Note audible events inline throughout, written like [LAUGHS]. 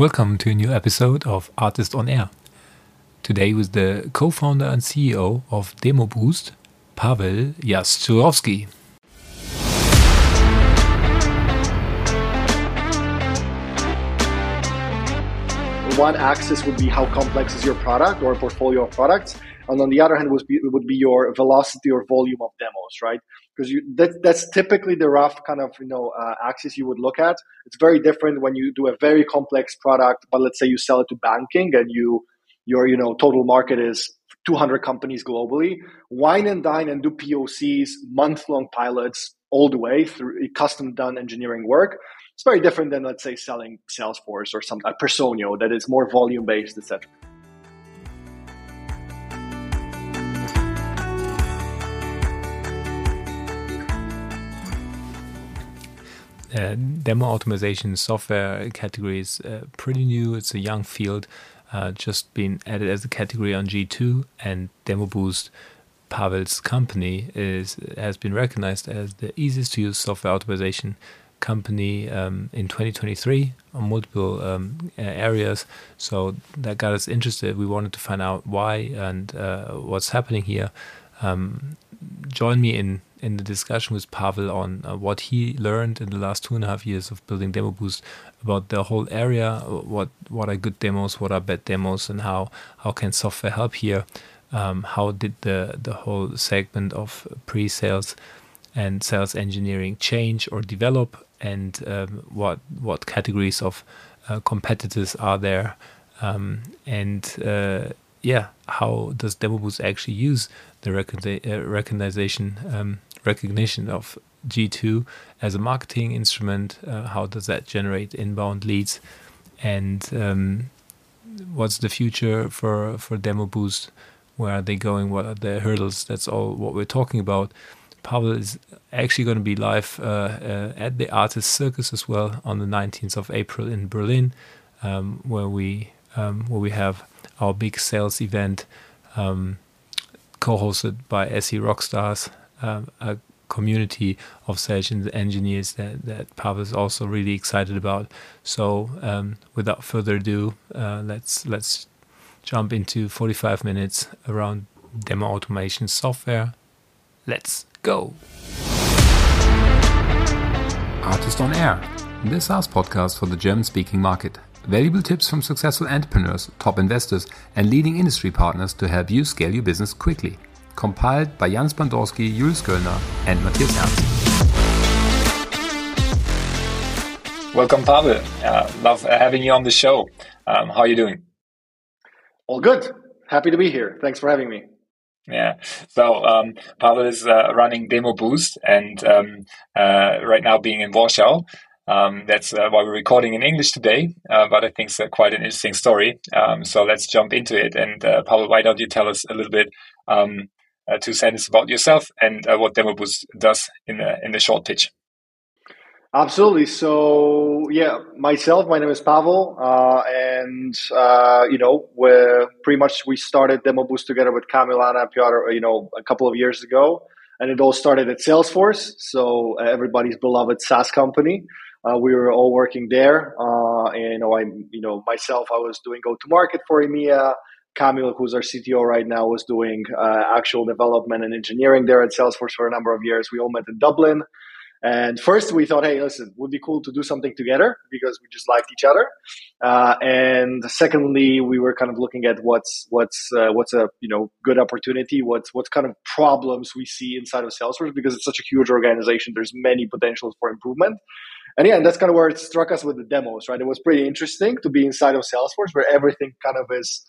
Welcome to a new episode of ARRtist on Air. Today with the co-founder and CEO of DemoBoost, Pawel Jaszczurowski. One axis would be how complex is your product or portfolio of products, and on the other hand would be, would be your velocity or volume of demos, right? Because that, that's typically the rough kind of you know uh, axis you would look at. It's very different when you do a very complex product, but let's say you sell it to banking and you your you know total market is 200 companies globally. Wine and dine and do POCs, month long pilots all the way through custom done engineering work. It's very different than let's say selling Salesforce or some a Personio that is more volume based, etc. Uh, demo automation software category is uh, pretty new. It's a young field, uh, just been added as a category on G2, and DemoBoost, Pawel's company, is has been recognized as the easiest to use software automation company um, in 2023 on multiple um, areas. So that got us interested. We wanted to find out why and uh, what's happening here. Um, join me in in the discussion with Pawel on uh, what he learned in the last two and a half years of building DemoBoost about the whole area, what what are good demos, what are bad demos, and how how can software help here. Um, how did the the whole segment of pre-sales and sales engineering change or develop, and um, what what categories of uh, competitors are there, um, and uh, yeah, how does DemoBoost actually use the uh, recognition um, recognition of G2 as a marketing instrument? Uh, how does that generate inbound leads? And um, what's the future for for Demo Boost? Where are they going? What are the hurdles? That's all what we're talking about. Pawel is actually going to be live uh, uh, at the ARRtist Circus as well on the 19th of April in Berlin, um, where we um, where we have our big sales event, um, co-hosted by SE Rockstars, um, a community of sales engineers that, that Pawel is also really excited about. So, um, without further ado, uh, let's let's jump into 45 minutes around demo automation software. Let's go. ARRtist on Air, the SaaS podcast for the German-speaking market. Valuable tips from successful entrepreneurs, top investors, and leading industry partners to help you scale your business quickly. Compiled by Jans Bandorski, Jules Kölner, and Matthias Ernst. Welcome, Pawel. Uh, love having you on the show. Um, how are you doing? All good. Happy to be here. Thanks for having me. Yeah. So um, Pawel is uh, running DemoBoost and um, uh, right now being in Warsaw. Um, that's uh, why we're recording in English today, uh, but I think it's uh, quite an interesting story. Um, so let's jump into it. And uh, Pawel, why don't you tell us a little bit, um, uh, two sentences about yourself and uh, what DemoBoost does in the in the short pitch? Absolutely. So yeah, myself, my name is Pawel, and you know, we're pretty much we started DemoBoost together with Kamil, Anna and Piotr, you know, a couple of years ago and it all started at Salesforce, so everybody's beloved SaaS company. Uh, we were all working there. Uh, and, you know, I, you know, myself, I was doing go to market for EMEA. Kamil, who's our CTO right now, was doing uh, actual development and engineering there at Salesforce for a number of years. We all met in Dublin. And first, we thought, hey, listen, would be cool to do something together because we just liked each other. Uh, and secondly, we were kind of looking at what's what's uh, what's a you know good opportunity, what's what kind of problems we see inside of Salesforce because it's such a huge organization. There's many potentials for improvement. And yeah, that's kind of where it struck us with the demos, right? It was pretty interesting to be inside of Salesforce where everything kind of is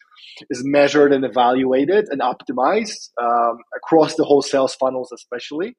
is measured and evaluated and optimized um, across the whole sales funnels, especially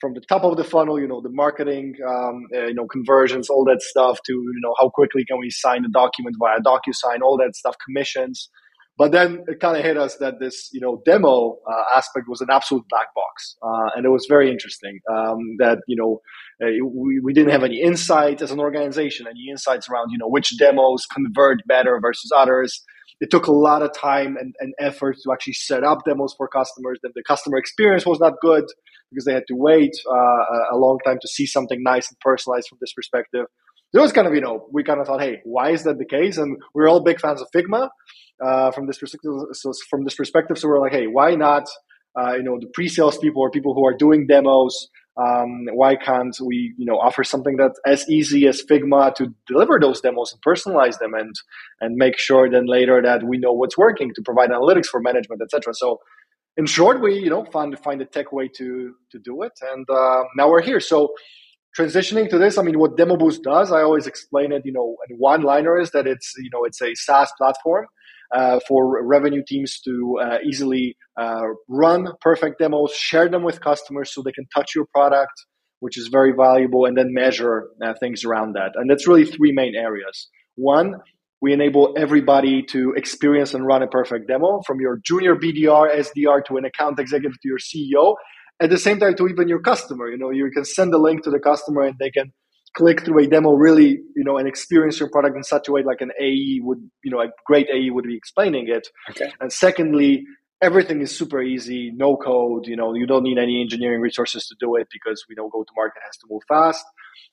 from the top of the funnel, you know, the marketing, um, uh, you know, conversions, all that stuff, to you know, how quickly can we sign a document via DocuSign, all that stuff, commissions. But then it kind of hit us that this, you know, demo uh, aspect was an absolute black box, uh, and it was very interesting. Um, that you know, uh, we, we didn't have any insight as an organization, any insights around you know which demos convert better versus others. It took a lot of time and, and effort to actually set up demos for customers. That the customer experience was not good because they had to wait uh, a long time to see something nice and personalized from this perspective. There was kind of, you know, we kind of thought, hey, why is that the case? And we're all big fans of Figma uh, from this perspective. So from this perspective, so we're like, hey, why not, uh, you know, the pre-sales people or people who are doing demos, um, why can't we, you know, offer something that's as easy as Figma to deliver those demos and personalize them and and make sure then later that we know what's working to provide analytics for management, etc. So in short, we you know find find a tech way to to do it, and uh, now we're here. So transitioning to this, I mean, what Demo Boost does, I always explain it, you know, in one liner is that it's you know it's a SaaS platform uh, for revenue teams to uh, easily uh, run perfect demos, share them with customers so they can touch your product, which is very valuable, and then measure uh, things around that. And that's really three main areas. One, we enable everybody to experience and run a perfect demo from your junior BDR, SDR to an account executive to your CEO. At the same time, to even your customer, you know, you can send a link to the customer and they can click through a demo really you know and experience your product in such a way like an ae would you know a great ae would be explaining it. Okay. and secondly everything is super easy no code you know you don't need any engineering resources to do it because we know go to market has to move fast.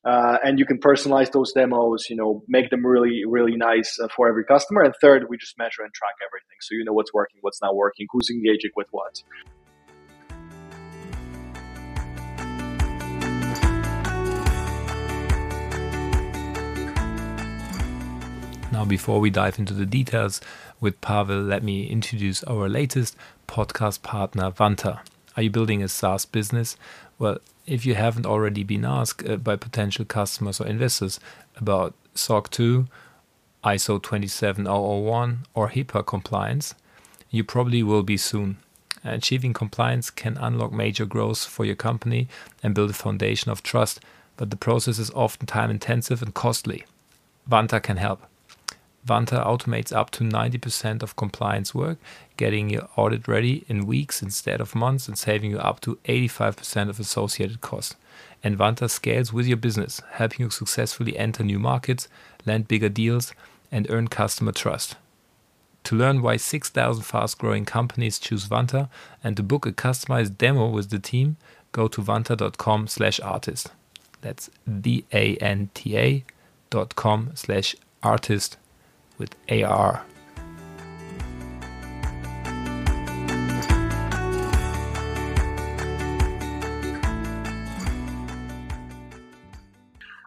Uh, and you can personalize those demos you know make them really really nice uh, for every customer. And third we just measure and track everything. So you know what's working what's not working who's engaging with what Now, before we dive into the details with Pawel, let me introduce our latest podcast partner, Vanta. Are you building a SaaS business? Well, if you haven't already been asked uh, by potential customers or investors about SOC 2, ISO 27001, or HIPAA compliance, you probably will be soon. Achieving compliance can unlock major growth for your company and build a foundation of trust, but the process is often time intensive and costly. Vanta can help. Vanta automates up to 90% of compliance work, getting your audit ready in weeks instead of months and saving you up to 85% of associated costs. And Vanta scales with your business, helping you successfully enter new markets, land bigger deals, and earn customer trust. To learn why 6,000 fast growing companies choose Vanta and to book a customized demo with the team, go to vanta.com slash artist. That's V A N T A dot com slash artist with AR.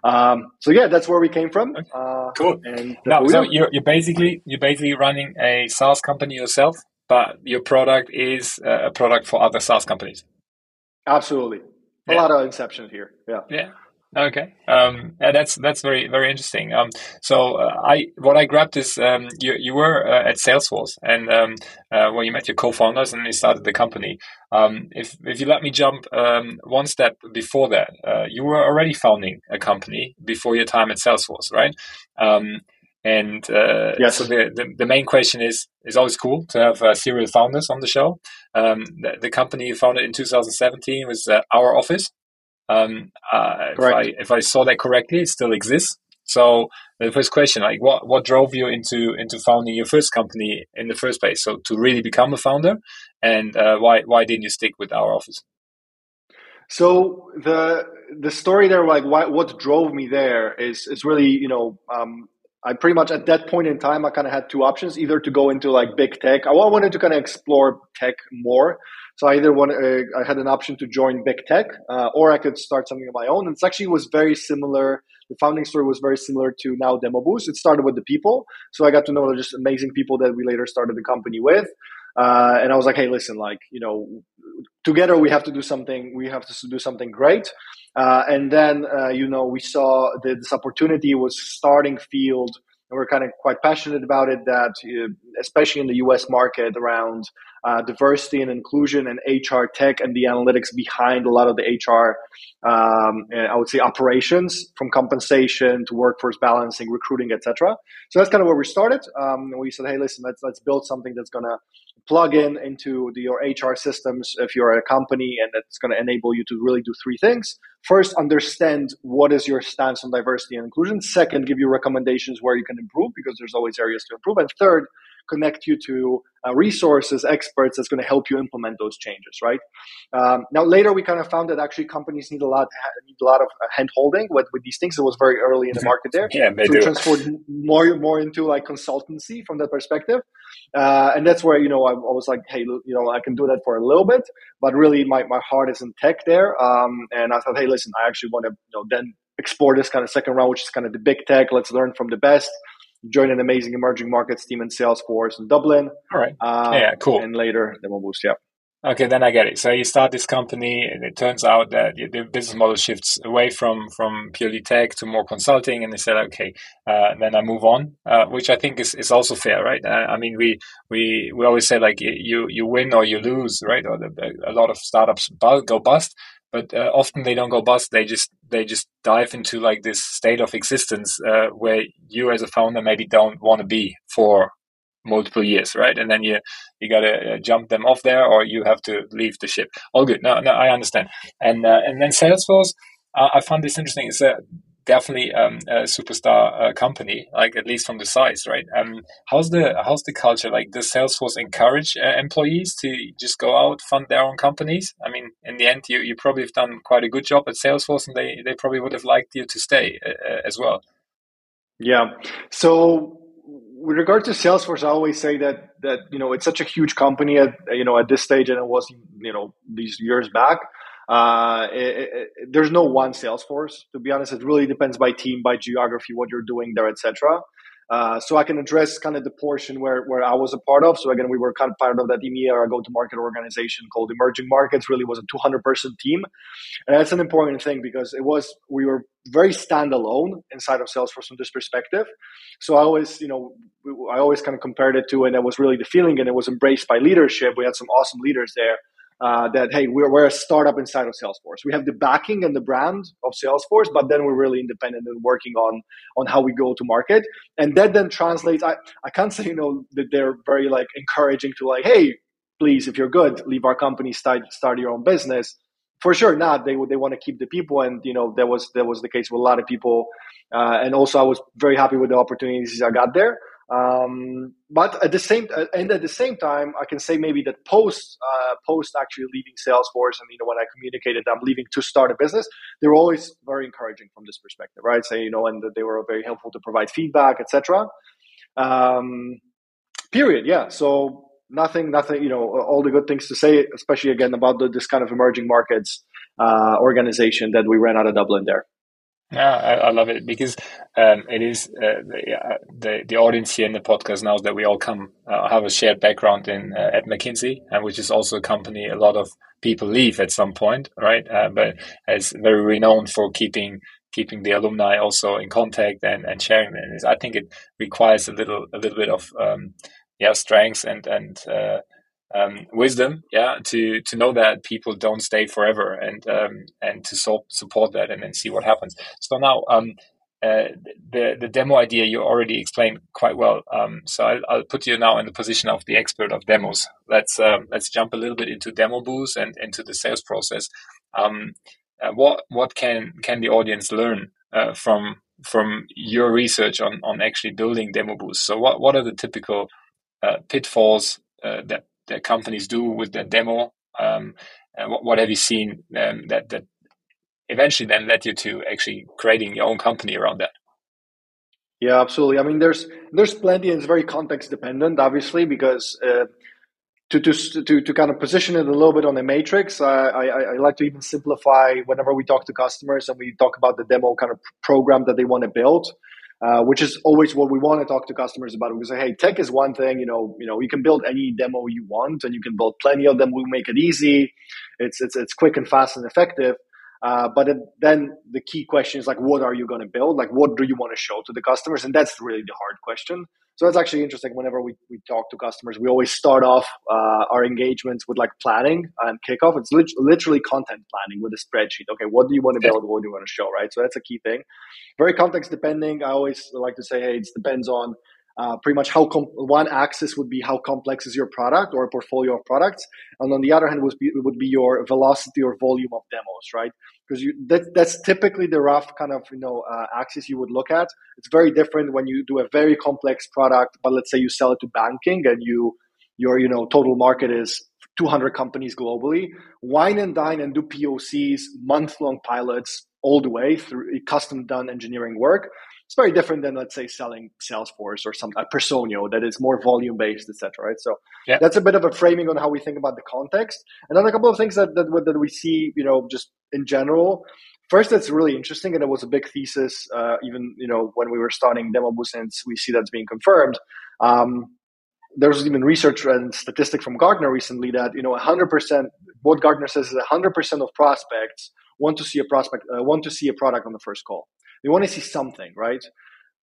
Um, so yeah, that's where we came from. Uh, cool. And now, so you're, you're basically you're basically running a SaaS company yourself, but your product is a product for other SaaS companies. Absolutely, a yeah. lot of inception here. Yeah. Yeah. Okay, um, yeah, that's that's very very interesting. Um, so uh, I what I grabbed is um, you you were uh, at Salesforce and um, uh, well you met your co-founders and you started the company. Um, if if you let me jump um, one step before that, uh, you were already founding a company before your time at Salesforce, right? and uh, yes. so the, the, the main question is is always cool to have uh, serial founders on the show. The, the, company you founded in 2017 was uh, Our Office. Um, uh, if, I, if I saw that correctly, it still exists. So the first question, like, what what drove you into into founding your first company in the first place? So to really become a founder, and uh, why why didn't you stick with our office? So the the story there, like, why, what drove me there is is really you know um, I pretty much at that point in time I kind of had two options: either to go into like big tech. I wanted to kind of explore tech more, so I either want uh, I had an option to join big tech, uh, or I could start something of my own. And it actually was very similar. The founding story was very similar to now Demo Boost. It started with the people, so I got to know just amazing people that we later started the company with. Uh, and I was like, hey, listen, like you know, together we have to do something. We have to do something great. Uh, and then uh, you know, we saw that this opportunity was starting field and we're kind of quite passionate about it that uh, especially in the us market around uh, diversity and inclusion and hr tech and the analytics behind a lot of the hr um, i would say operations from compensation to workforce balancing recruiting etc so that's kind of where we started. Um, we said hey listen let's let's build something that's going to plug in into the, your hr systems if you're a company and it's going to enable you to really do three things. First understand what is your stance on diversity and inclusion. Second give you recommendations where you can improve because there's always areas to improve. And third connect you to uh, resources, experts that's going to help you implement those changes, right? Um, now, later we kind of found that actually companies need a lot need a lot of uh, hand holding with, with these things. It was very early in the market there. yeah, they so do. transferred more more into like consultancy from that perspective, uh, and that's where you know I, I, was like, hey, you know, I can do that for a little bit, but really my, my heart is in tech there. Um, and I thought, hey, listen, I actually want to you know then explore this kind of second round, which is kind of the big tech. Let's learn from the best join an amazing emerging markets team in Salesforce in Dublin. All right. Um, yeah, cool. And later, DemoBoost. Yeah. Okay, then I get it. So you start this company, and it turns out that the business model shifts away from from purely tech to more consulting, and they said, okay, uh, then I move on, uh, which I think is, is also fair, right? Uh, I mean, we we we always say like you you win or you lose, right? Or the, a lot of startups go bust, but uh, often they don't go bust. They just they just dive into like this state of existence uh, where you as a founder maybe don't want to be for multiple years, right? And then you you got to uh, jump them off there, or you have to leave the ship. All good. No, no, I understand. And uh, and then Salesforce, I found this interesting. It's a definitely um, a superstar uh, company, like at least from the size, right? Um, how's the how's the culture? Like, does Salesforce encourage uh, employees to just go out fund their own companies? I mean, in the end, you you probably have done quite a good job at Salesforce, and they they probably would have liked you to stay uh, uh as well. Yeah. So. With regard to Salesforce, I always say that that you know it's such a huge company at you know at this stage, and it was you know these years back uh, it, it, there's no one Salesforce. To be honest, it really depends by team, by geography, what you're doing there, etc. Uh, so I can address kind of the portion where, where I was a part of. So again, we were kind of part of that EMEA, go-to-market organization called Emerging Markets. Really was a 200-person team, and that's an important thing because it was we were very standalone inside of Salesforce from this perspective. So I always, you know, I always kind of compared it to, and it was really the feeling, and it was embraced by leadership. We had some awesome leaders there uh, that hey we're, we're a startup inside of salesforce. We have the backing and the brand of salesforce but then we're really independent and working on on how we go to market. And that then translates i, I can't [LAUGHS] say you know that they're very like encouraging to like hey please if you're good leave our company start start your own business. For sure not. They they want to keep the people and you know that was that was the case with a lot of people. Uh, and also i was very happy with the opportunities i got there um, but at the same uh, and at the same time, I can say maybe that post uh, post actually leaving Salesforce and you know when I communicated I'm leaving to start a business, they were always very encouraging from this perspective, right? Say you know, and they were very helpful to provide feedback, etc. Um, period. Yeah. So nothing, nothing. You know, all the good things to say, especially again about the, this kind of emerging markets uh, organization that we ran out of Dublin there. Yeah, I, I, love it because um, it is uh, the, uh, the, the audience here in the podcast knows that we all come uh, have a shared background in uh, at McKinsey, and which is also a company a lot of people leave at some point, right? Uh, but it's very renowned for keeping keeping the alumni also in contact and, and sharing them. I think it requires a little a little bit of um, yeah strength and and uh, um, wisdom, yeah, to to know that people don't stay forever and um, and to so, support that and then see what happens. So now, um, uh, the the demo idea you already explained quite well. Um, so I'll, I'll, put you now in the position of the expert of demos. Let's um, let's jump a little bit into DemoBoost and into the sales process. Um, uh, what what can can the audience learn uh, from from your research on on actually building DemoBoost? So what what are the typical uh, pitfalls uh, that that companies do with their demo? Um, what, what, have you seen um, that that eventually then led you to actually creating your own company around that? Yeah, absolutely. I mean, there's there's plenty, and it's very context dependent, obviously, because uh, to, to to to kind of position it a little bit on a matrix, I, I, I like to even simplify whenever we talk to customers and we talk about the demo kind of program that they want to build. Uh, which is always what we want to talk to customers about. We say, hey, tech is one thing. You know, you know, you can build any demo you want, and you can build plenty of them. We make it easy. It's it's it's quick and fast and effective. Uh, but it, then the key question is like, what are you going to build? Like, what do you want to show to the customers? And that's really the hard question. So that's actually interesting. Whenever we, we talk to customers, we always start off uh, our engagements with like planning and kickoff. It's lit- literally content planning with a spreadsheet. Okay, what do you want to build? What do you want to show? Right. So that's a key thing. Very context depending. I always like to say, hey, it depends on uh, pretty much how com- one axis would be how complex is your product or portfolio of products, and on the other hand would be would be your velocity or volume of demos, right? Because you that, that's typically the rough kind of you know uh, axis you would look at. It's very different when you do a very complex product, but let's say you sell it to banking and you your you know total market is 200 companies globally. Wine and dine and do POCs, month long pilots all the way through custom done engineering work it's very different than let's say selling Salesforce or some a Personio that is more volume based, etc. Right. So yeah. that's a bit of a framing on how we think about the context. And then a couple of things that, that that we see, you know, just in general. First, that's really interesting, and it was a big thesis. Uh, even you know when we were starting Demo and we see that's being confirmed. Um, there's even research and statistic from Gartner recently that you know 100% what Gartner says is 100% of prospects want to see a prospect uh, want to see a product on the first call. They want to see something, right?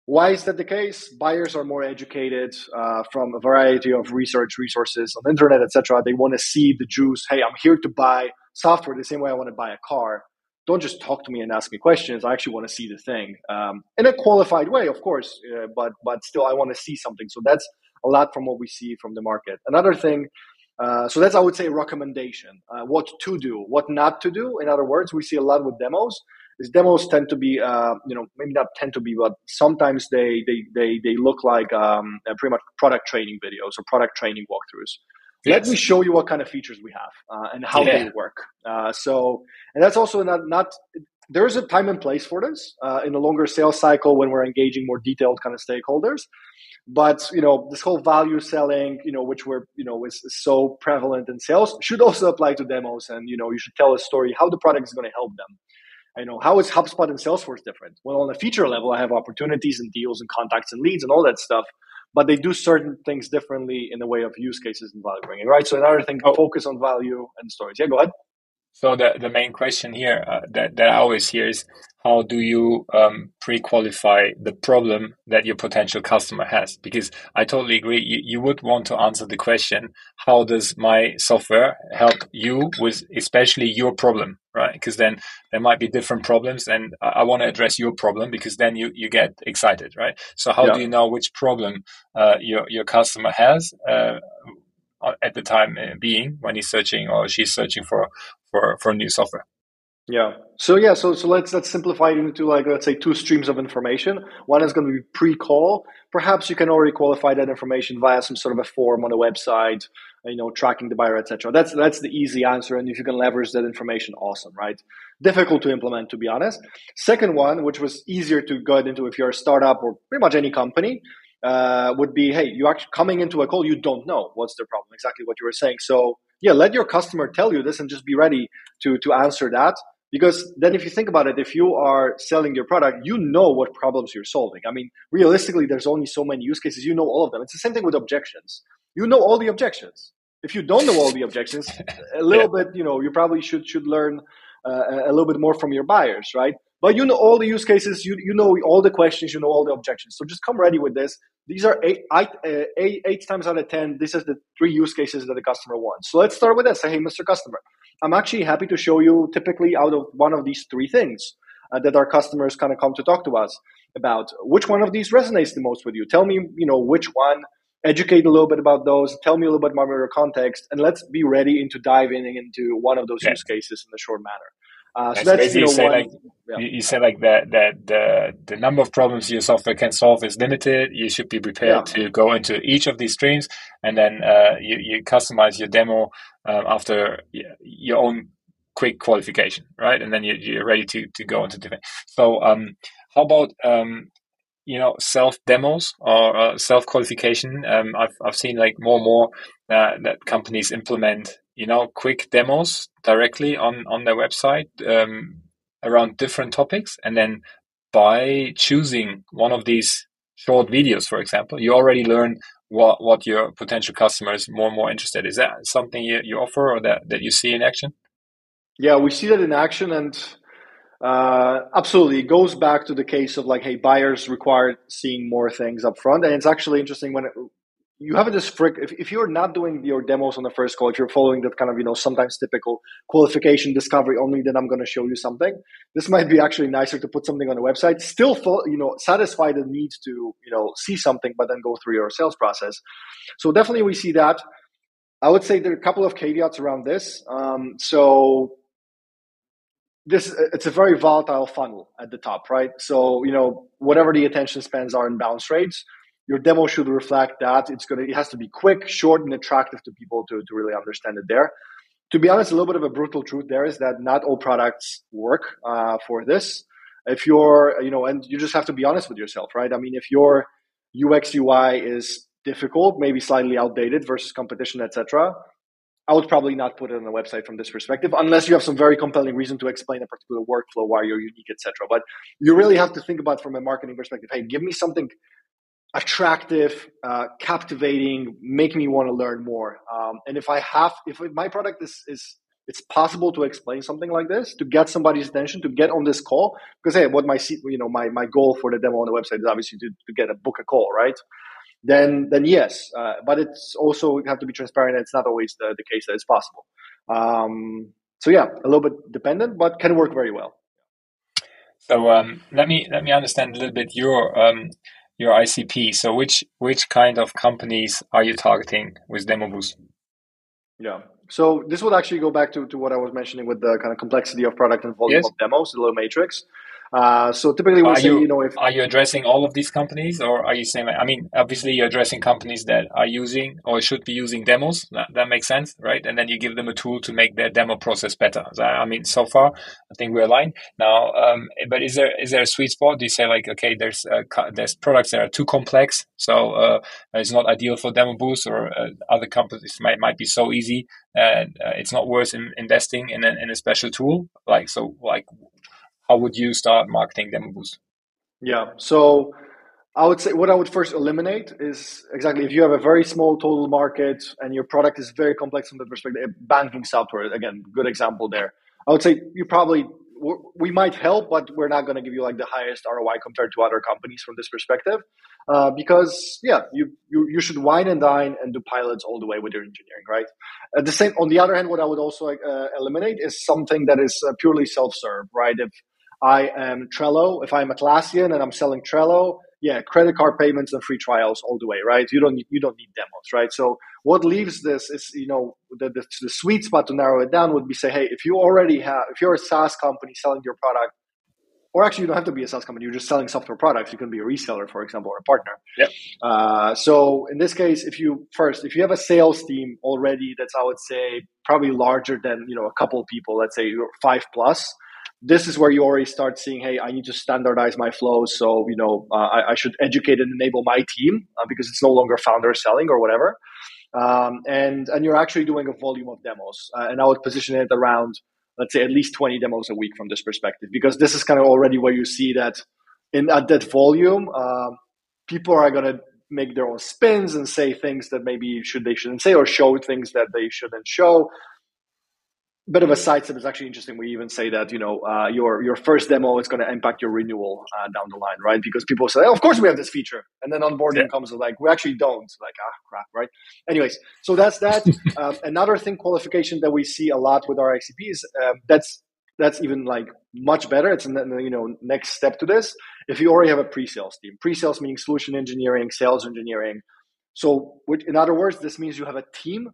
Why is that the case? Buyers are more educated uh, from a variety of research resources on the internet, etc. They want to see the juice. Hey, I'm here to buy software the same way I want to buy a car. Don't just talk to me and ask me questions. I actually want to see the thing um, in a qualified way, of course, uh, but but still, I want to see something. So that's a lot from what we see from the market. Another thing uh, so that's I would say recommendation. Uh, what to do, what not to do. In other words, we see a lot with demos these demos tend to be, uh, you know, maybe not tend to be, but sometimes they they they, they look like um, pretty much product training videos or product training walkthroughs. Yes. Let me show you what kind of features we have uh, and how yeah. they work. Uh, so, and that's also not not there is a time and place for this uh, in a longer sales cycle when we're engaging more detailed kind of stakeholders. But you know, this whole value selling, you know, which we're you know is, is so prevalent in sales, should also apply to demos. And you know, you should tell a story how the product is going to help them. you know how is HubSpot and Salesforce different? Well, on a feature level, I have opportunities and deals and contacts and leads and all that stuff, but they do certain things differently in the way of use cases and value bringing, right? So another thing, oh. focus on value and stories. Yeah, go ahead. So the, the main question here uh, that, that I always hear is how do you um, pre-qualify the problem that your potential customer has? Because I totally agree. You, you would want to answer the question, how does my software help you with especially your problem, right? Because then there might be different problems and I, I want to address your problem because then you, you get excited, right? So how yeah. do you know which problem uh, your, your customer has? Uh, at the time uh, being when he's searching or she's searching for for for new software. Yeah. So yeah. So so let's let's simplify it into like let's say two streams of information. One is going to be pre-call. Perhaps you can already qualify that information via some sort of a form on a website. You know, tracking the buyer, etc. That's that's the easy answer. And if you can leverage that information, awesome, right? Difficult to implement, to be honest. Second one, which was easier to get into if you're a startup or pretty much any company, uh, would be, hey, you actually coming into a call, you don't know what's the problem, exactly what you were saying. So yeah, let your customer tell you this and just be ready to to answer that. Because then, if you think about it, if you are selling your product, you know what problems you're solving. I mean, realistically, there's only so many use cases. You know all of them. It's the same thing with objections. You know all the objections. If you don't know all the objections, [LAUGHS] a little yeah. bit, you know, you probably should should learn uh, a little bit more from your buyers, right? But you know all the use cases, you, you know all the questions, you know all the objections. So just come ready with this. These are eight, eight, uh, eight, eight times out of 10, this is the three use cases that the customer wants. So let's start with this. Say, hey, Mr. Customer, I'm actually happy to show you typically out of one of these three things uh, that our customers kind of come to talk to us about. Which one of these resonates the most with you? Tell me, you know, which one educate a little bit about those tell me a little bit more about your context and let's be ready into diving into one of those yeah. use cases in a short manner uh, so that's, that's you, know, say one, like yeah. you, you say like that that the the number of problems your software can solve is limited. You should be prepared yeah. to go into each of these streams, and then uh, you you customize your demo um, after your own quick qualification, right? And then you, you're ready to to go into different. So um, how about um, you know self demos or uh, self qualification? Um, I've I've seen like more and more uh, that companies implement you know quick demos directly on on their website um, around different topics. And then by choosing one of these short videos for example you already learn what what your potential customers more and more interested. Is that something you, you offer or that that you see in action? Yeah we see that in action and uh, absolutely it goes back to the case of like hey buyers require seeing more things up front and it's actually interesting when it, you have this frick if, if you're not doing your demos on the first call if you're following that kind of you know sometimes typical qualification discovery only then i'm going to show you something this might be actually nicer to put something on the website still you know satisfy the need to you know see something but then go through your sales process. So definitely we see that. I would say there are a couple of caveats around this um, so this it's a very volatile funnel at the top right? So you know whatever the attention spans are in bounce rates your demo should reflect that. It's gonna it has to be quick, short, and attractive to people to, to really understand it there. To be honest, a little bit of a brutal truth there is that not all products work uh, for this. If you're, you know, and you just have to be honest with yourself, right? I mean, if your UX UI is difficult, maybe slightly outdated versus competition, etc., I would probably not put it on the website from this perspective, unless you have some very compelling reason to explain a particular workflow, why you're unique, etc. But you really have to think about from a marketing perspective. Hey, give me something attractive, uh, captivating, make me want to learn more. Um, and if I have, if my product is, is, it's possible to explain something like this to get somebody's attention to get on this call because hey, what my you know my my goal for the demo on the website is obviously to, to get a book a call, right? Then then yes, uh, but it's also have to be transparent. It's not always the, the case that it's possible. Um, so yeah, a little bit dependent, but can work very well. So um, let me let me understand a little bit your um, your ICP. So which which kind of companies are you targeting with DemoBoost? Yeah. So this would actually go back to, to what I was mentioning with the kind of complexity of product and volume yes. of demos, the little matrix. Uh, so typically, we say, you, you, know, if are you addressing all of these companies, or are you saying? I mean, obviously, you're addressing companies that are using or should be using demos. That, that makes sense, right? And then you give them a tool to make their demo process better. So, I mean, so far, I think we're aligned now. Um, but is there is there a sweet spot? Do you say like, okay, there's uh, there's products that are too complex, so uh, it's not ideal for demo boost, or uh, other companies might might be so easy and uh, it's not worth in, investing in in a special tool. Like so, like how would you start marketing Demo Boost? Yeah. So I would say what I would first eliminate is exactly if you have a very small total market and your product is very complex from the perspective banking software. Again, good example there. I would say you probably we might help, but we're not going to give you like the highest ROI compared to other companies from this perspective, uh, because yeah, you, you you should wine and dine and do pilots all the way with your engineering, right? At the same, on the other hand, what I would also uh, eliminate is something that is uh, purely self-serve, right? If I am Trello. If I'm Atlassian and I'm selling Trello, yeah, credit card payments and free trials all the way, right? You don't need, you don't need demos, right? So what leaves this is you know the, the, the sweet spot to narrow it down would be say, hey, if you already have if you're a SaaS company selling your product, or actually you don't have to be a SaaS company, you're just selling software products. You can be a reseller, for example, or a partner. Yeah. Uh, so in this case, if you first if you have a sales team already, that's I would say probably larger than you know a couple of people, let's say five plus this is where you already start seeing, hey, I need to standardize my flows. So, you know, uh, I, I, should educate and enable my team uh, because it's no longer founder selling or whatever. Um, and, and you're actually doing a volume of demos. Uh, and I would position it around, let's say, at least 20 demos a week from this perspective, because this is kind of already where you see that in at that volume, um, people are going to make their own spins and say things that maybe should they shouldn't say or show things that they shouldn't show bit of a side step is actually interesting. We even say that you know uh, your your first demo is going to impact your renewal uh, down the line, right? Because people say, oh, "Of course we have this feature," and then onboarding yeah. comes like, "We actually don't." Like, ah, crap, right? Anyways, so that's that. [LAUGHS] um, another thing, qualification that we see a lot with our ICPs. Um, that's that's even like much better. It's you know next step to this. If you already have a pre-sales team, pre-sales meaning solution engineering, sales engineering. So, in other words, this means you have a team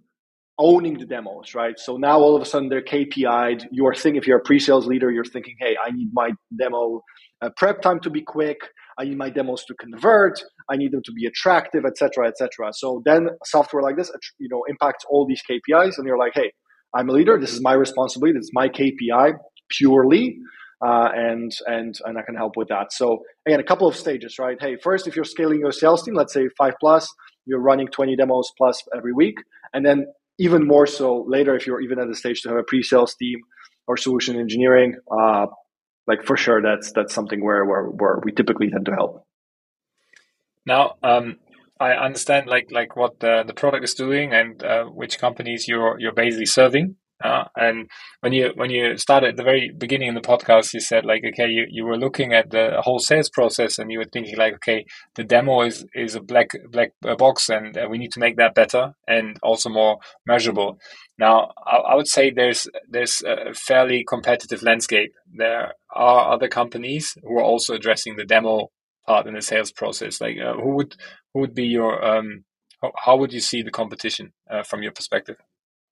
owning the demos, right? So now all of a sudden they're KPI'd. You are thinking, if you're a pre-sales leader, you're thinking, hey, I need my demo uh, prep time to be quick. I need my demos to convert. I need them to be attractive, etc., etc. So then software like this, you know, impacts all these KPIs, and you're like, hey, I'm a leader. This is my responsibility. This is my KPI purely. Uh, and and and I can help with that. So again, a couple of stages, right? Hey, first, if you're scaling your sales team, let's say five plus, you're running 20 demos plus every week, and then even more so later if you're even at the stage to have a pre-sales team or solution engineering uh, like for sure that's that's something where, where where we typically tend to help. Now um, i understand like like what the, the product is doing and uh, which companies you're you're basically serving Uh, and when you when you started at the very beginning in the podcast, you said like, okay, you, you were looking at the whole sales process and you were thinking like, okay, the demo is is a black black box, and uh, we need to make that better and also more measurable. Now, I, I would say there's there's a fairly competitive landscape. There are other companies who are also addressing the demo part in the sales process. Like, uh, who would who would be your um, how would you see the competition uh, from your perspective?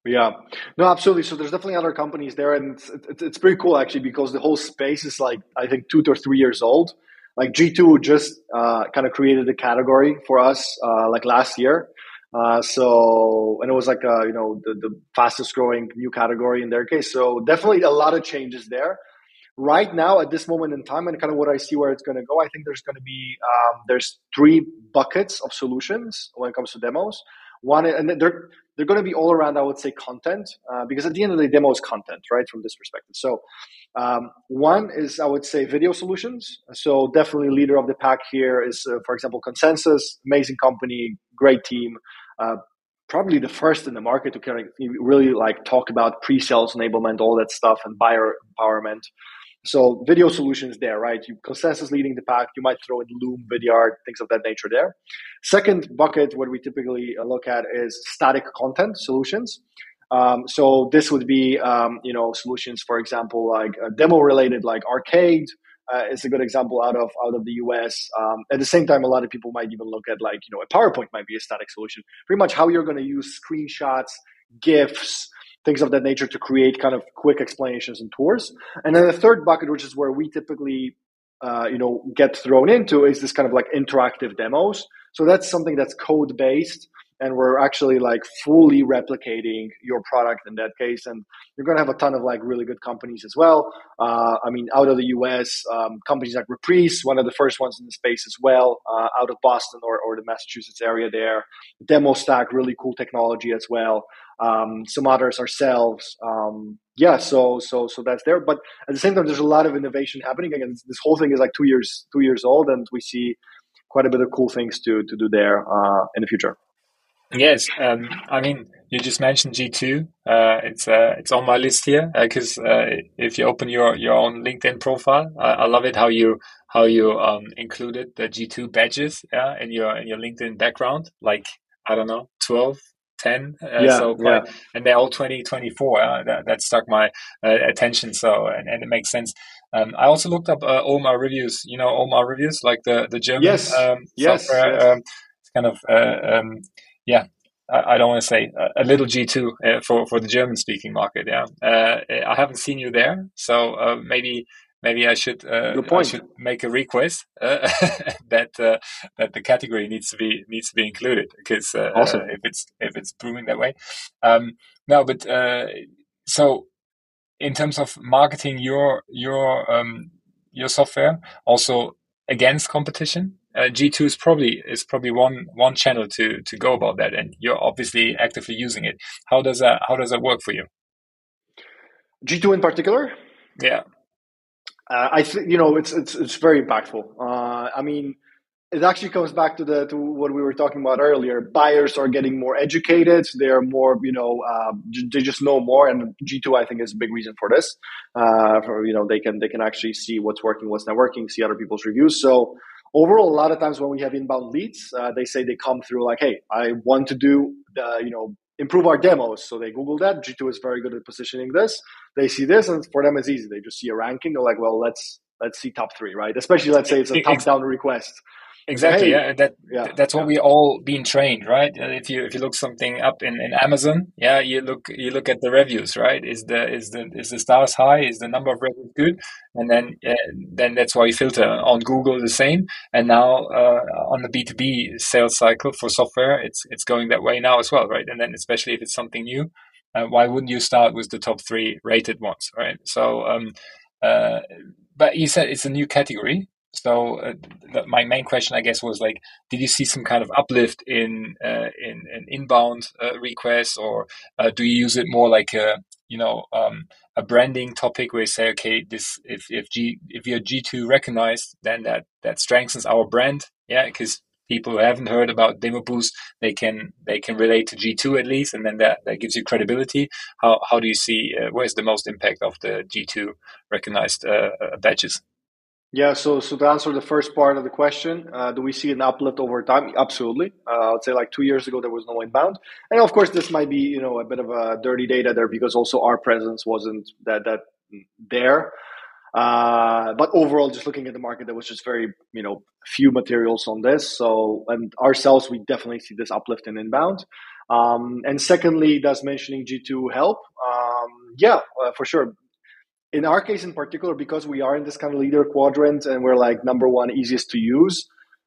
Yeah, no, absolutely. So there's definitely other companies there, and it's, it's, it's pretty cool actually because the whole space is like I think two to three years old. Like G2 just uh, kind of created a category for us uh, like last year. Uh, so and it was like uh, you know the, the fastest growing new category in their case. So definitely a lot of changes there. Right now, at this moment in time, and kind of what I see where it's going to go, I think there's going to be um, there's three buckets of solutions when it comes to demos. One, and they're they're going to be all around. I would say content, uh, because at the end of the day, demo is content, right? From this perspective. So, um, one is I would say video solutions. So definitely leader of the pack here is, uh, for example, Consensus, amazing company, great team. Uh, probably the first in the market to kind of really like talk about pre-sales enablement, all that stuff, and buyer empowerment. So video solutions there, right? You consensus leading the pack. You might throw in Loom, Vidyard, things of that nature there. Second bucket, what we typically uh, look at is static content solutions. Um, so this would be, um, you know, solutions, for example, like uh, demo related, like arcade, uh, is a good example out of out of the US. Um, at the same time, a lot of people might even look at like you know a PowerPoint might be a static solution. Pretty much how you're going to use screenshots, GIFs, things of that nature to create kind of quick explanations and tours. And then the third bucket, which is where we typically, uh, you know, get thrown into, is this kind of like interactive demos. So that's something that's code based, and we're actually like fully replicating your product in that case. And you're going to have a ton of like really good companies as well. Uh, I mean, out of the US, um, companies like Reprise, one of the first ones in the space as well, uh, out of Boston or, or the Massachusetts area there. Demostack, really cool technology as well um, some others ourselves. Um, yeah, so so so that's there. But at the same time, there's a lot of innovation happening. Again, this whole thing is like two years two years old, and we see quite a bit of cool things to to do there uh, in the future. Yes, um, I mean you just mentioned G two. Uh, it's uh, it's on my list here because uh, uh, if you open your, your own LinkedIn profile, I love it how you how you um, included the G two badges yeah, in your in your LinkedIn background. Like I don't know, 12, 10 uh, yeah, so quite, yeah. and they're all 2024 uh, that, that stuck my uh, attention so and, and, it makes sense um, i also looked up uh, OMR Reviews you know OMR Reviews like the the german yes um, yes, software yes. Um, it's kind of uh, um, yeah I, don't want to say a little G2 uh, for, for the German speaking market. Yeah. I haven't seen you there. So maybe maybe I should uh, I should make a request uh, [LAUGHS] that uh, that the category needs to be needs to be included because uh, awesome. if it's if it's proving that way. Um, no, but uh, so in terms of marketing your your um, your software also against competition. Uh, G2 is probably is probably one one channel to to go about that, and you're obviously actively using it. How does that how does that work for you? G2 in particular? Yeah uh, I think you know it's it's it's very impactful. Uh, I mean, it actually comes back to the to what we were talking about earlier. Buyers are getting more educated. They are more you know uh, they just know more, and G two I think is a big reason for this. Uh, for you know they can they can actually see what's working, what's not working, see other people's reviews. So overall, a lot of times when we have inbound leads, uh, they say they come through like, hey, I want to do the you know improve our demos. So they Google that. G2 is very good at positioning this. They see this, and for them it's easy. They just see a ranking. They're like, well, let's let's see top three, right? Especially let's say it's a top down request. Exactly. Hey, yeah. That yeah. that's what we all been trained, right? If you if you look something up in, in Amazon, yeah, you look you look at the reviews, right? Is the is the is the stars high? Is the number of reviews good? And then uh, then that's why you filter on Google the same. And now uh, on the B two B sales cycle for software, it's it's going that way now as well, right? And then especially if it's something new, uh, why wouldn't you start with the top three rated ones, right? So, um, uh, but you said it's a new category. So uh, the, my main question, I guess, was like, did you see some kind of uplift in uh, in, in, inbound uh, requests, or uh, do you use it more like a you know um, a branding topic where you say, okay, this if if G if you're G two recognized, then that that strengthens our brand, yeah, because people who haven't heard about Demo Boost, they can they can relate to G2 at least, and then that, that gives you credibility. How how do you see uh, where's the most impact of the G2 recognized uh, badges? Yeah, so so to answer the first part of the question, uh, do we see an uplift over time? Absolutely. Uh, I'd say like two years ago there was no inbound, and of course this might be you know a bit of a dirty data there because also our presence wasn't that that there. Uh, but overall, just looking at the market, there was just very you know few materials on this. So and ourselves, we definitely see this uplift in inbound. Um, and secondly, does mentioning G2 help? Um, yeah, uh, for sure in our case in particular, because we are in this kind of leader quadrant and we're like number one easiest to use,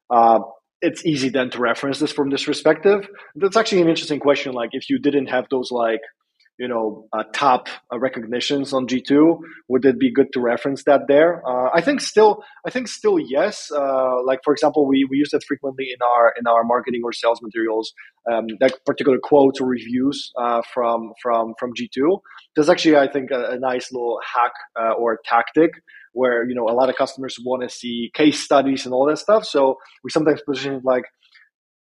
uh, it's easy then to reference this from this perspective. That's actually an interesting question. Like if you didn't have those like you know uh, top uh, recognitions on G2 would it be good to reference that there? Uh, I think still I think still yes. Uh, like for example we, we use that frequently in our in our marketing or sales materials um, that particular quotes or reviews uh, from from from G2 there's actually I think a, a nice little hack uh, or tactic where you know a lot of customers want to see case studies and all that stuff. So we sometimes position it like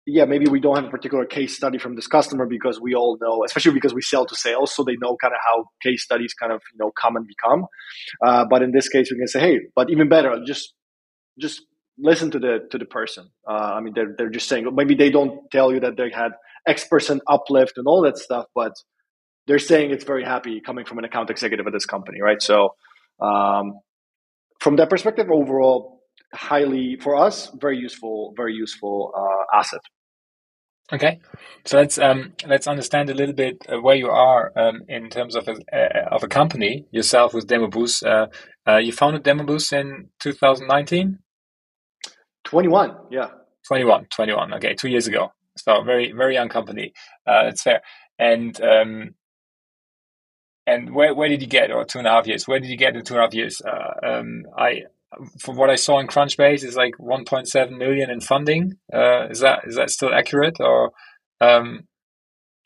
yeah, maybe we don't have a particular case study from this customer because we all know, especially because we sell to sales, so they know kind of how case studies kind of you know come and become. Uh, but in this case, we can say, hey, but even better, just just listen to the to the person. Uh, I mean, they're they're just saying maybe they don't tell you that they had X percent uplift and all that stuff, but they're saying it's very happy coming from an account executive at this company, right? So um, from that perspective, overall, highly for us, very useful, very useful uh, asset. Okay, so let's um, let's understand a little bit uh, where you are um, in terms of a uh, of a company yourself with DemoBoost. Uh, uh, you founded DemoBoost in 2019. 21, yeah. 21, 21. Okay, two years ago. So very very young company. Uh, it's fair. And um, and where where did you get or two and a half years? Where did you get in two and a half years? Uh, um, I from what I saw in Crunchbase, is like 1.7 million in funding. Uh, is that is that still accurate or? Um...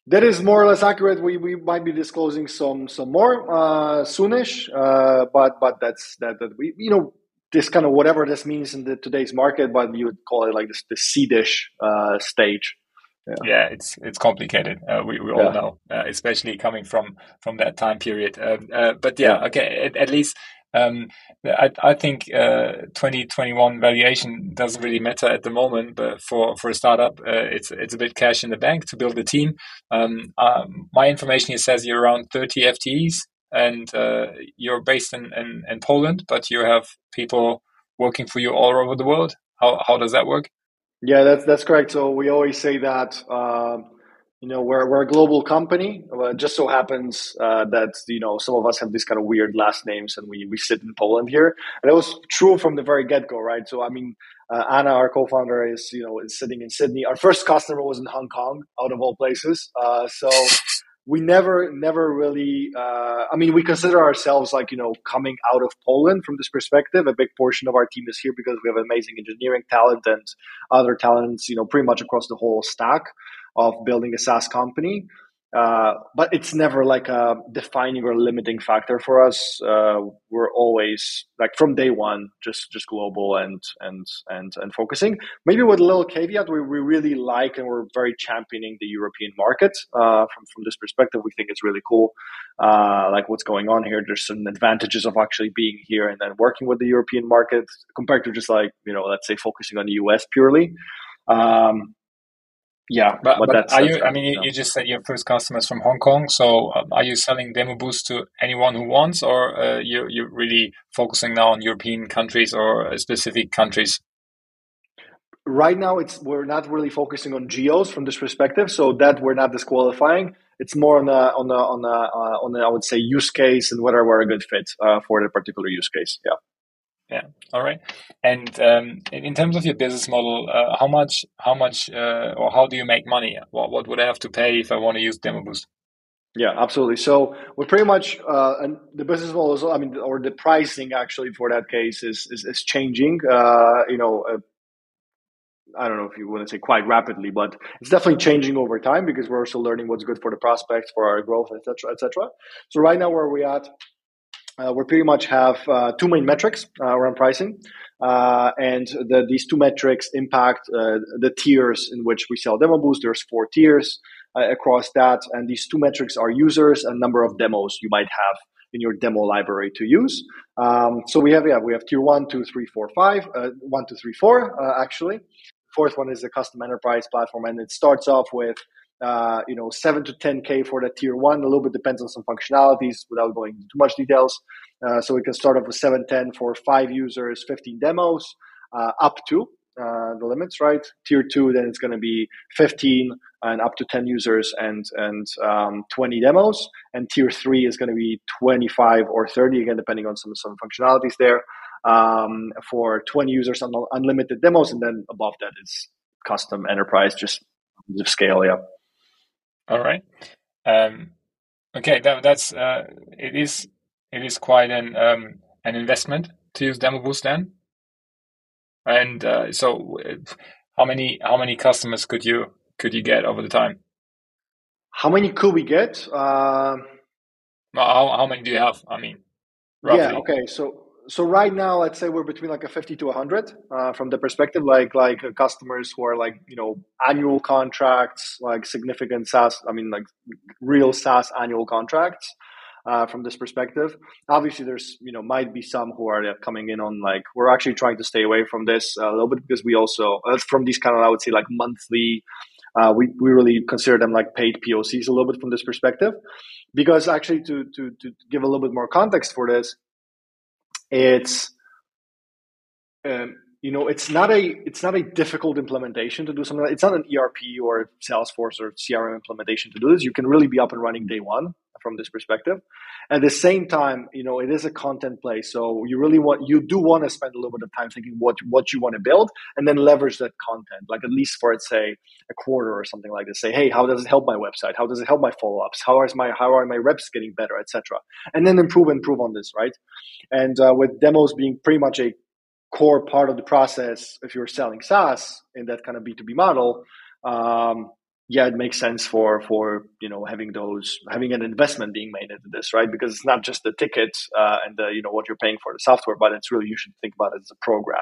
that is more or less accurate. We, we might be disclosing some some more uh, soonish, uh, but but that's that that we you know this kind of whatever this means in the today's market, but you would call it like this the seedish uh, stage. Yeah. yeah. it's it's complicated. Uh, we we all yeah. know, uh, especially coming from from that time period. Uh, uh but yeah, yeah. okay. At, at, least um, I, I think uh, 2021 valuation doesn't really matter at the moment, but for, for a startup, uh, it's it's a bit cash in the bank to build a team. Um, um, my information here says you're around 30 FTEs and uh, you're based in, in, in, Poland, but you have people working for you all over the world. How, how does that work? Yeah, that's that's correct. So we always say that um, you know we're, we're a global company it just so happens uh, that you know some of us have these kind of weird last names and we, we sit in poland here. And it was true from the very get-go right? So i mean uh, anna our co-founder is you know is sitting in sydney. Our first customer was in hong kong out of all places. Uh, so we never never really uh, i mean we consider ourselves like you know coming out of poland from this perspective. A big portion of our team is here because we have amazing engineering talent and other talents you know pretty much across the whole stack of building a SaaS company. Uh, but it's never like a defining or limiting factor for us. Uh, we're always like from day one, just just global and and and and focusing. Maybe with a little caveat, we, we really like and we're very championing the European market. Uh, from from this perspective, we think it's really cool. Uh, like what's going on here. There's some advantages of actually being here and then working with the European market compared to just like you know, let's say focusing on the US purely. Um, yeah, but, but, are you? I mean, you, you, just said your first customers from Hong Kong. So, um, are you selling Demo Boost to anyone who wants, or uh, you you're really focusing now on European countries or uh, specific countries? Right now, it's we're not really focusing on geos from this perspective, so that we're not disqualifying. It's more on a on a on a uh, on a, I would say use case and whether we're a good fit uh, for the particular use case. Yeah. Yeah. All right. And um, in terms of your business model, uh, how much, how much, uh, or how do you make money? What, what would I have to pay if I want to use Demo Boost? Yeah, absolutely. So we're pretty much, uh, and the business model is, I mean, or the pricing actually for that case is is, is changing. Uh, you know, uh, I don't know if you want to say quite rapidly, but it's definitely changing over time because we're also learning what's good for the prospects, for our growth, etc., etc. So right now, where we're at uh, we pretty much have uh, two main metrics uh, around pricing. Uh, and the, these two metrics impact uh, the tiers in which we sell Demo Boost. There's four tiers uh, across that. And these two metrics are users and number of demos you might have in your demo library to use. Um, so we have, yeah, we have tier one, two, three, four, five, one, two, three, four, actually. Fourth one is the custom enterprise platform. And it starts off with uh, you know, seven to 10K for that tier one. A little bit depends on some functionalities without going into too much details. Uh, so we can start off with 710 for five users, 15 demos, uh, up to uh, the limits, right? Tier two, then it's going to be 15 and up to 10 users and and um, 20 demos. And tier three is going to be 25 or 30 again, depending on some some functionalities there. Um, for 20 users on unlimited demos, and then above that is custom enterprise, just the scale, yeah. All right. Um, okay, that, that's uh, it is it is quite an um, an investment to use Demo Boost then. And uh, so, how many how many customers could you could you get over the time? How many could we get? Uh, how how many do you have? I mean, roughly. yeah. Okay, so so right now let's say we're between like a 50 to 100 uh, from the perspective like like uh, customers who are like you know annual contracts like significant saas i mean like real saas annual contracts uh, from this perspective. Obviously there's you know might be some who are uh, coming in on like we're actually trying to stay away from this a little bit because we also uh, from these kind of i would say like monthly uh, we, we really consider them like paid POCs a little bit from this perspective, because actually to, to, to give a little bit more context for this, it's um, you know it's not a it's not a difficult implementation to do something. Like, it's not an ERP or Salesforce or CRM implementation to do this. You can really be up and running day one from this perspective. At the same time, you know, it is a content play. So you really want, you do want to spend a little bit of time thinking what, what you want to build and then leverage that content, like at least for, let's say, a quarter or something like this. Say, hey, how does it help my website? How does it help my follow ups? How is my, how are my reps getting better, etc. And then improve, improve on this, right? And uh, with demos being pretty much a core part of the process, if you're selling SaaS in that kind of B2B model, um, yeah, it makes sense for for you know having those having an investment being made into this, right? Because it's not just the ticket uh, and the you know what you're paying for the software, but it's really you should think about it as a program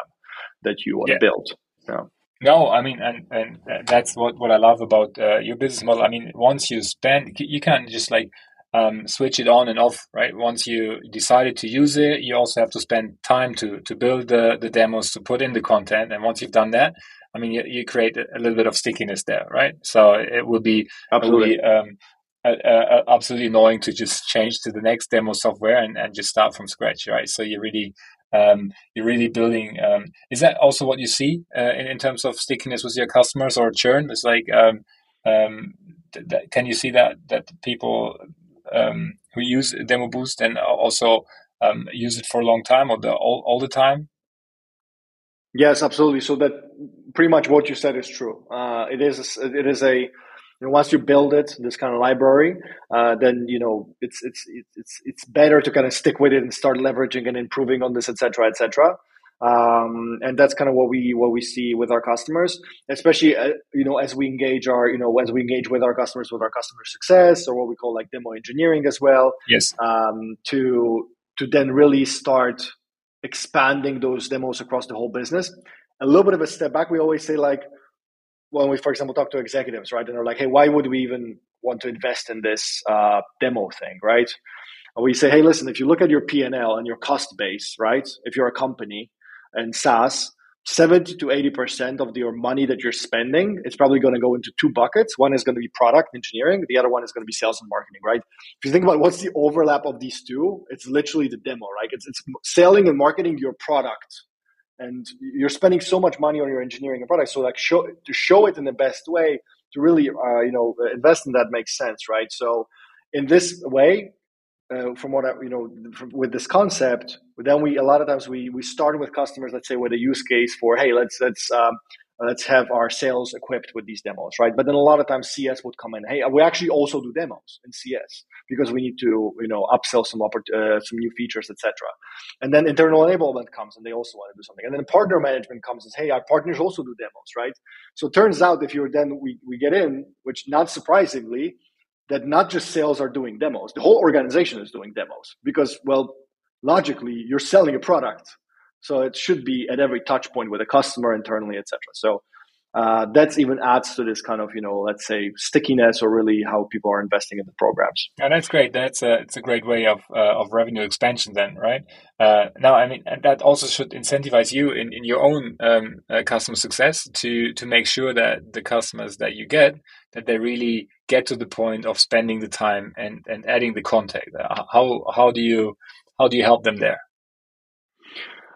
that you want yeah. to build. Yeah. No, I mean, and and that's what what I love about uh, your business model. I mean, once you spend, you can't just like um, switch it on and off, right? Once you decided to use it, you also have to spend time to to build the the demos, to put in the content, and once you've done that, I mean, you, you create a little bit of stickiness there, right? So it will be absolutely. um, absolutely annoying to just change to the next demo software and, and just start from scratch, right? So you're really um, you're really building. Um, is that also what you see uh, in, in terms of stickiness with your customers or churn? It's like, um, um th- th- can you see that that people um, who use Demo Boost and also um, use it for a long time or the all, all the time? Yes, absolutely. So that pretty much what you said is true. Uh, it is it is a you know, once you build it, this kind of library, uh, then you know it's it's it's it's better to kind of stick with it and start leveraging and improving on this, etc., etc. Um, and that's kind of what we what we see with our customers, especially uh, you know as we engage our you know as we engage with our customers with our customer success or what we call like demo engineering as well. Yes. Um, to to then really start expanding those demos across the whole business. A little bit of a step back. We always say like when we, for example, talk to executives, right, and they're like, "Hey, why would we even want to invest in this uh, demo thing, right?" And we say, "Hey, listen, if you look at your P and L and your cost base, right, if you're a company and SaaS." 70 to 80% of your money that you're spending, it's probably going to go into two buckets. One is going to be product engineering. The other one is going to be sales and marketing, right? If you think about what's the overlap of these two, it's literally the demo, right? It's, it's selling and marketing your product. And you're spending so much money on your engineering and product. So like show, to show it in the best way, to really, uh, you know, invest in that makes sense, right? So in this way, uh, from what I, you know, from, with this concept, then we a lot of times we we start with customers, let's say, with a use case for, hey, let's let's um, let's have our sales equipped with these demos, right? But then a lot of times CS would come in, hey, we actually also do demos in CS because we need to, you know, upsell some uh, some new features, etc. And then internal enablement comes, and they also want to do something. And then partner management comes and says, hey, our partners also do demos, right? So it turns out if you're then we we get in, which not surprisingly that not just sales are doing demos, the whole organization is doing demos because, well, logically you're selling a product so it should be at every touch point with a customer internally etc so uh, that's even adds to this kind of you know let's say stickiness or really how people are investing in the programs. And that's great. That's a it's a great way of uh, of revenue expansion then, right? Uh, now, I mean that also should incentivize you in, in your own um, uh, customer success to to make sure that the customers that you get that they really get to the point of spending the time and and adding the contact. How how do you how do you help them there?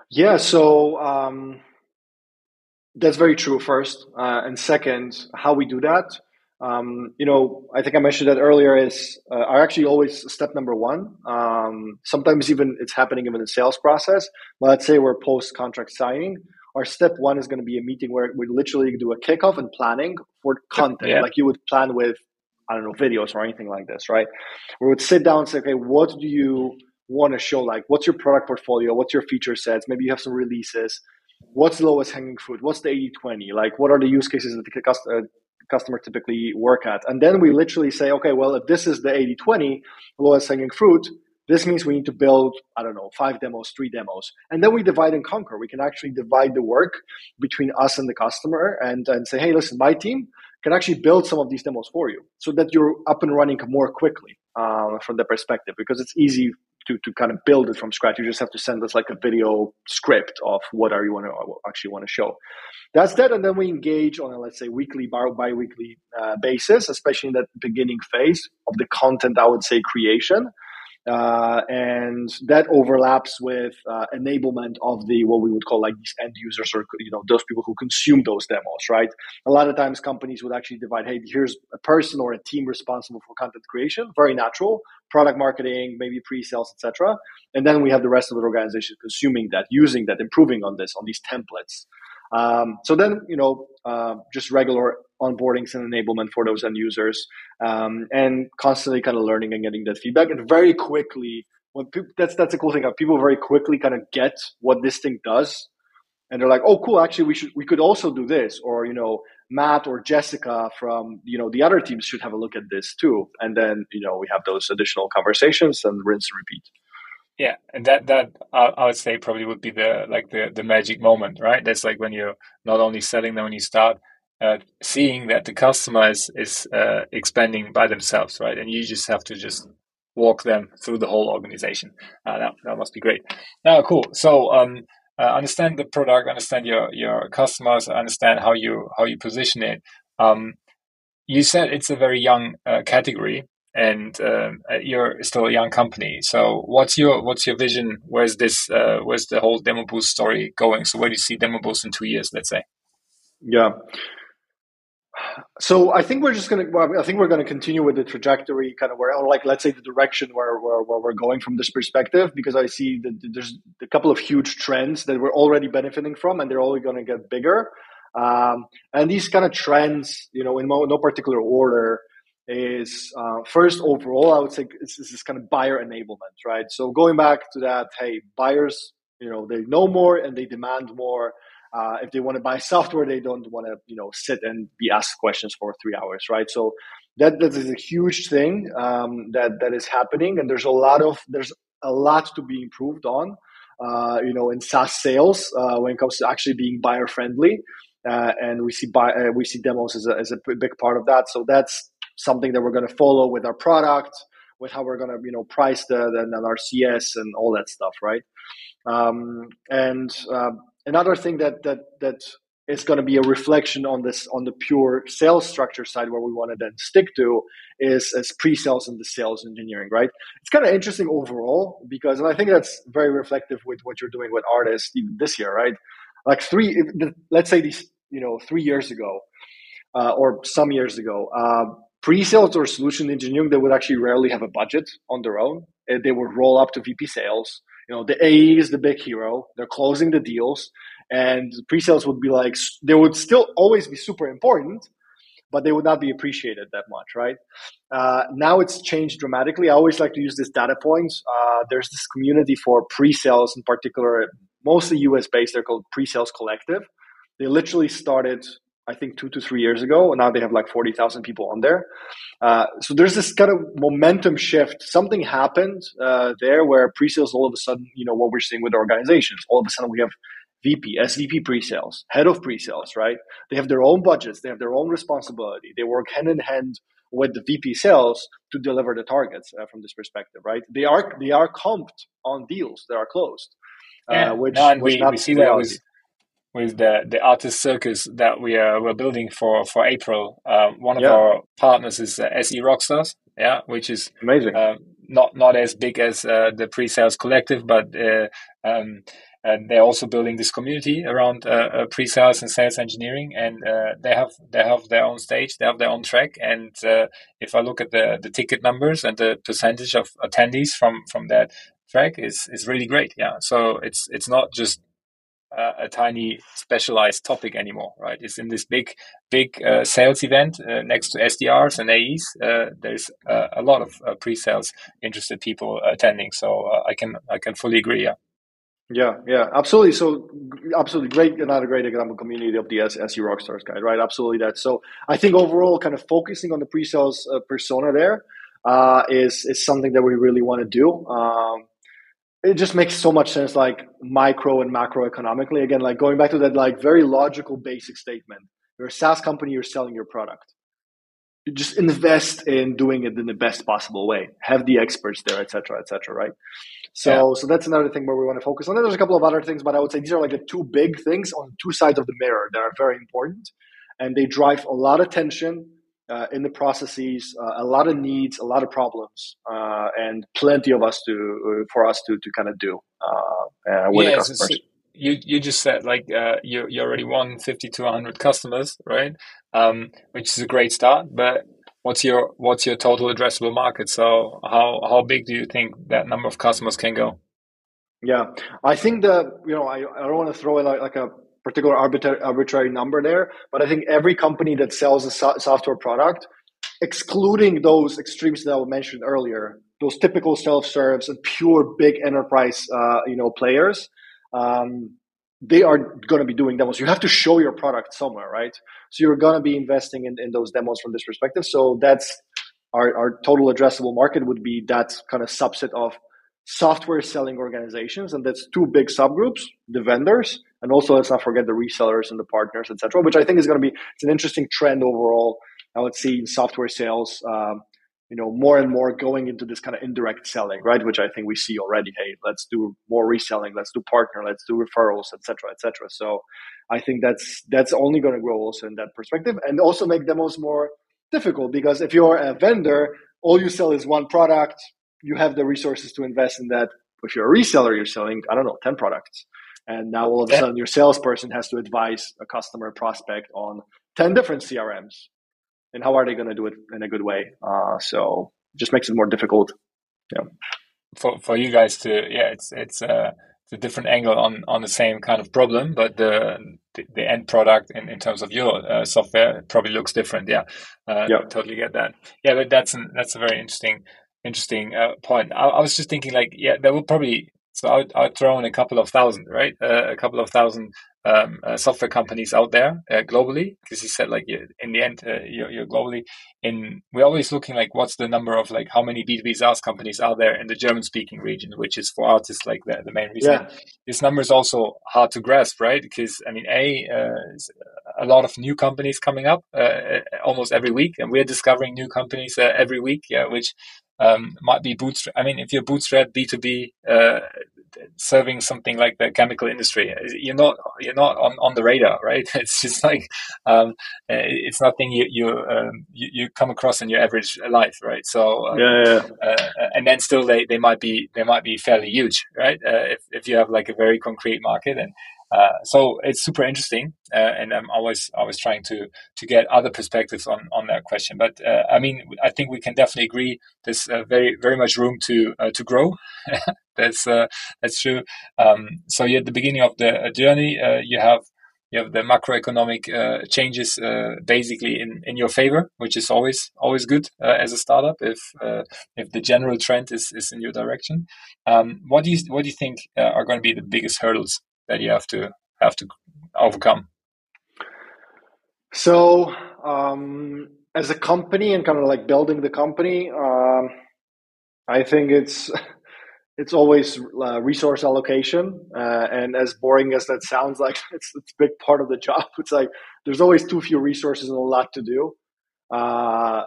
Yeah, so. Um, that's very true. First, uh, and second, how we do that. Um, you know, I think I mentioned that earlier. Is uh, are actually always step number one. Um, sometimes even it's happening even in the sales process. But let's say we're post contract signing. Our step one is going to be a meeting where we literally do a kickoff and planning for content, yeah. like you would plan with I don't know videos or anything like this, right? We would sit down and say, okay, what do you want to show? Like, what's your product portfolio? What's your feature sets? Maybe you have some releases what's the lowest hanging fruit? What's the 80 20? Like, what are the use cases that the uh, customer typically work at? And then we literally say, okay, well, if this is the 80 20 lowest hanging fruit, this means we need to build, I don't know, five demos, three demos. And then we divide and conquer. We can actually divide the work between us and the customer and, and say, hey, listen, my team can actually build some of these demos for you so that you're up and running more quickly uh, from the perspective because it's easy to, to kind of build it from scratch. You just have to send us like a video script of what are you want to actually want to show. That's that, and then we engage on a let's say weekly, bi weekly uh, basis, especially in that beginning phase of the content. I would say creation, uh, and that overlaps with uh, enablement of the what we would call like these end users or you know those people who consume those demos right? A lot of times companies would actually divide hey here's a person or a team responsible for content creation. Very natural. Product marketing maybe pre-sales etc and then we have the rest of the organization consuming that using that improving on this on these templates um, so then, you know, uh, just regular onboardings and enablement for those end users, um, and constantly kind of learning and getting that feedback, and very quickly. When that's that's a cool thing. People very quickly kind of get what this thing does, and they're like, "Oh, cool! Actually, we should we could also do this." Or you know, Matt or Jessica from you know the other teams should have a look at this too. And then you know we have those additional conversations and rinse and repeat. Yeah, and that that uh, I would say probably would be the like the the magic moment, right? That's like when you're not only selling them when you start uh, seeing that the customer is is uh, expanding by themselves, right? And you just have to just walk them through the whole organization. Uh, that that must be great. Now, cool. So um, uh, understand the product, understand your your customers, understand how you how you position it. Um, you said it's a very young uh, category and um, uh, you're still a young company. So what's your what's your vision? Where's this? Uh, where's the whole Demo Boost story going? So where do you see Demo Boost in two years? Let's say. Yeah. So I think we're just gonna. Well, I think we're gonna continue with the trajectory, kind of where, or like, let's say, the direction where, where, where we're going from this perspective, because I see that there's a couple of huge trends that we're already benefiting from, and they're only going to get bigger. Um, and these kind of trends, you know, in no particular order, is uh, first overall, I would say this is kind of buyer enablement, right? So going back to that, hey, buyers, you know, they know more and they demand more. Uh, if they want to buy software, they don't want to, you know, sit and be asked questions for three hours, right? So that that is a huge thing um, that that is happening, and there's a lot of there's a lot to be improved on, uh, you know, in SaaS sales uh, when it comes to actually being buyer friendly. Uh, and we see buy, uh, we see demos as a, as a big part of that. So that's something that we're going to follow with our product, with how we're going to you know price the, the and our CS and all that stuff, right? Um, and uh, another thing that that that is going to be a reflection on this on the pure sales structure side where we want to then stick to is as pre-sales and the sales engineering right it's kind of interesting overall because and i think that's very reflective with what you're doing with artists even this year right like three let's say these you know three years ago uh, or some years ago uh, pre-sales or solution engineering, they would actually rarely have a budget on their own. They would roll up to VP sales. You know, the AE is the big hero. They're closing the deals, and pre-sales would be like they would still always be super important, but they would not be appreciated that much, right? Uh, now it's changed dramatically. I always like to use this data point Uh, there's this community for pre-sales in particular, mostly US based. They're called Pre-Sales Collective. They literally started I think two to three years ago. And now they have like 40,000 people on there. Uh, so there's this kind of momentum shift. Something happened uh, there where pre-sales all of a sudden, you know, what we're seeing with organizations, all of a sudden we have VP, SVP pre-sales, head of pre-sales, right? They have their own budgets, they have their own responsibility. They work hand in hand with the VP sales to deliver the targets uh, from this perspective, right? They are they are comped on deals that are closed. Uh, yeah, which, no, and we, we see that with the the ARRtist Circus that we are we're building for for April. Uh, one of yeah. our partners is uh, SE Rockstars, yeah, which is amazing. Uh, not not as big as uh, the pre-sales collective, but uh, um, and they're also building this community around uh, uh, pre-sales and sales engineering and uh, they have they have their own stage they have their own track and uh, if i look at the the ticket numbers and the percentage of attendees from from that track is is really great yeah so it's it's not just uh, a tiny specialized topic anymore, right? It's in this big, big uh, sales event uh, next to SDRs and AEs. Uh, there's uh, a lot of uh, pre-sales interested people attending, so I can I can fully agree. Yeah. Yeah, yeah, absolutely. So, absolutely great, another great example community of the SE Rockstars guide, right? Absolutely that. So, I think overall, kind of focusing on the pre-sales persona there is is something that we really want to do. Um, it just makes so much sense like micro and macroeconomically. Again like going back to that like very logical basic statement you're a saas company you're selling your product. You just invest in doing it in the best possible way. Have the experts there etc etc right? So yeah. so that's another thing where we want to focus on. And there's a couple of other things but i would say these are like the two big things on two sides of the mirror that are very important and they drive a lot of tension uh, in the processes, uh, a lot of needs, a lot of problems, uh, and plenty of us to uh, for us to to kind of do uh, uh, yeah, so, you you just said like you you already won fifty to hundred customers, right? Um, which is a great start, but what's your what's your total addressable market? So how how big do you think that number of customers can go? Yeah, I think that you know I, I don't want to throw it like, like a particular arbitrary, arbitrary number there, but I think every company that sells a so- software product, excluding those extremes that I mentioned earlier, those typical self-serves and pure big enterprise, uh, you know, players, um, they are going to be doing demos. You have to show your product somewhere, right? So you're going to be investing in, in those demos from this perspective. So that's our, our total addressable market would be that kind of subset of software selling organizations, and that's two big subgroups: the vendors and also let's not forget the resellers and the partners, etc. Which I think is going to be it's an interesting trend overall. I would see in software sales, um, you know, more and more going into this kind of indirect selling, right? Which I think we see already. Hey, let's do more reselling, let's do partner, let's do referrals, etc., etc. So I think that's that's only going to grow also in that perspective, and also make demos more difficult because if you're a vendor, all you sell is one product. You have the resources to invest in that. If you're a reseller, you're selling I don't know ten products. And now all of a sudden your salesperson has to advise a customer prospect on 10 different crms and how are they going to do it in a good way? Uh, so it just makes it more difficult. Yeah. For for you guys to yeah it's it's uh it's a different angle on on the same kind of problem but the the, the end product in, in terms of your uh, software probably looks different. Yeah. Uh, yeah. totally get that. Yeah but that's an, that's a very interesting interesting uh, point I, I was just thinking like yeah there will probably so I'd, I'd throw in a couple of thousand, right? Uh, a couple of thousand um, uh, software companies out there uh, globally, because you said like in the end uh, you're, you're, globally. In we're always looking like what's the number of like how many B two B SaaS companies are there in the German speaking region, which is for artists like the, the main reason. Yeah. This number is also hard to grasp, right? Because I mean, a uh, a lot of new companies coming up uh, almost every week, and we're discovering new companies every week, yeah, which um, might be bootstrap. I mean, if you're bootstrap B two B, uh, serving something like the chemical industry, you're not you're not on, on the radar, right? [LAUGHS] It's just like um, it's nothing you you, um, you, you come across in your average life, right? So um, yeah, yeah. Uh, and then still they, they might be they might be fairly huge, right? Uh, if if you have like a very concrete market and uh, so it's super interesting, uh, and I'm always always trying to to get other perspectives on on that question. But uh, I mean, I think we can definitely agree there's uh, very very much room to uh, to grow. [LAUGHS] that's that's true. Um, so you're at the beginning of the journey. you have you have the macroeconomic changes basically in, in your favor, which is always always good as a startup if if the general trend is, is in your direction. Um, what do you what do you think are going to be the biggest hurdles that you have to have to overcome? So, um, as a company and kind of like building the company, um, I think it's [LAUGHS] it's always uh, resource allocation, uh, and as boring as that sounds, like [LAUGHS] it's it's a big part of the job. It's like there's always too few resources and a lot to do. Uh,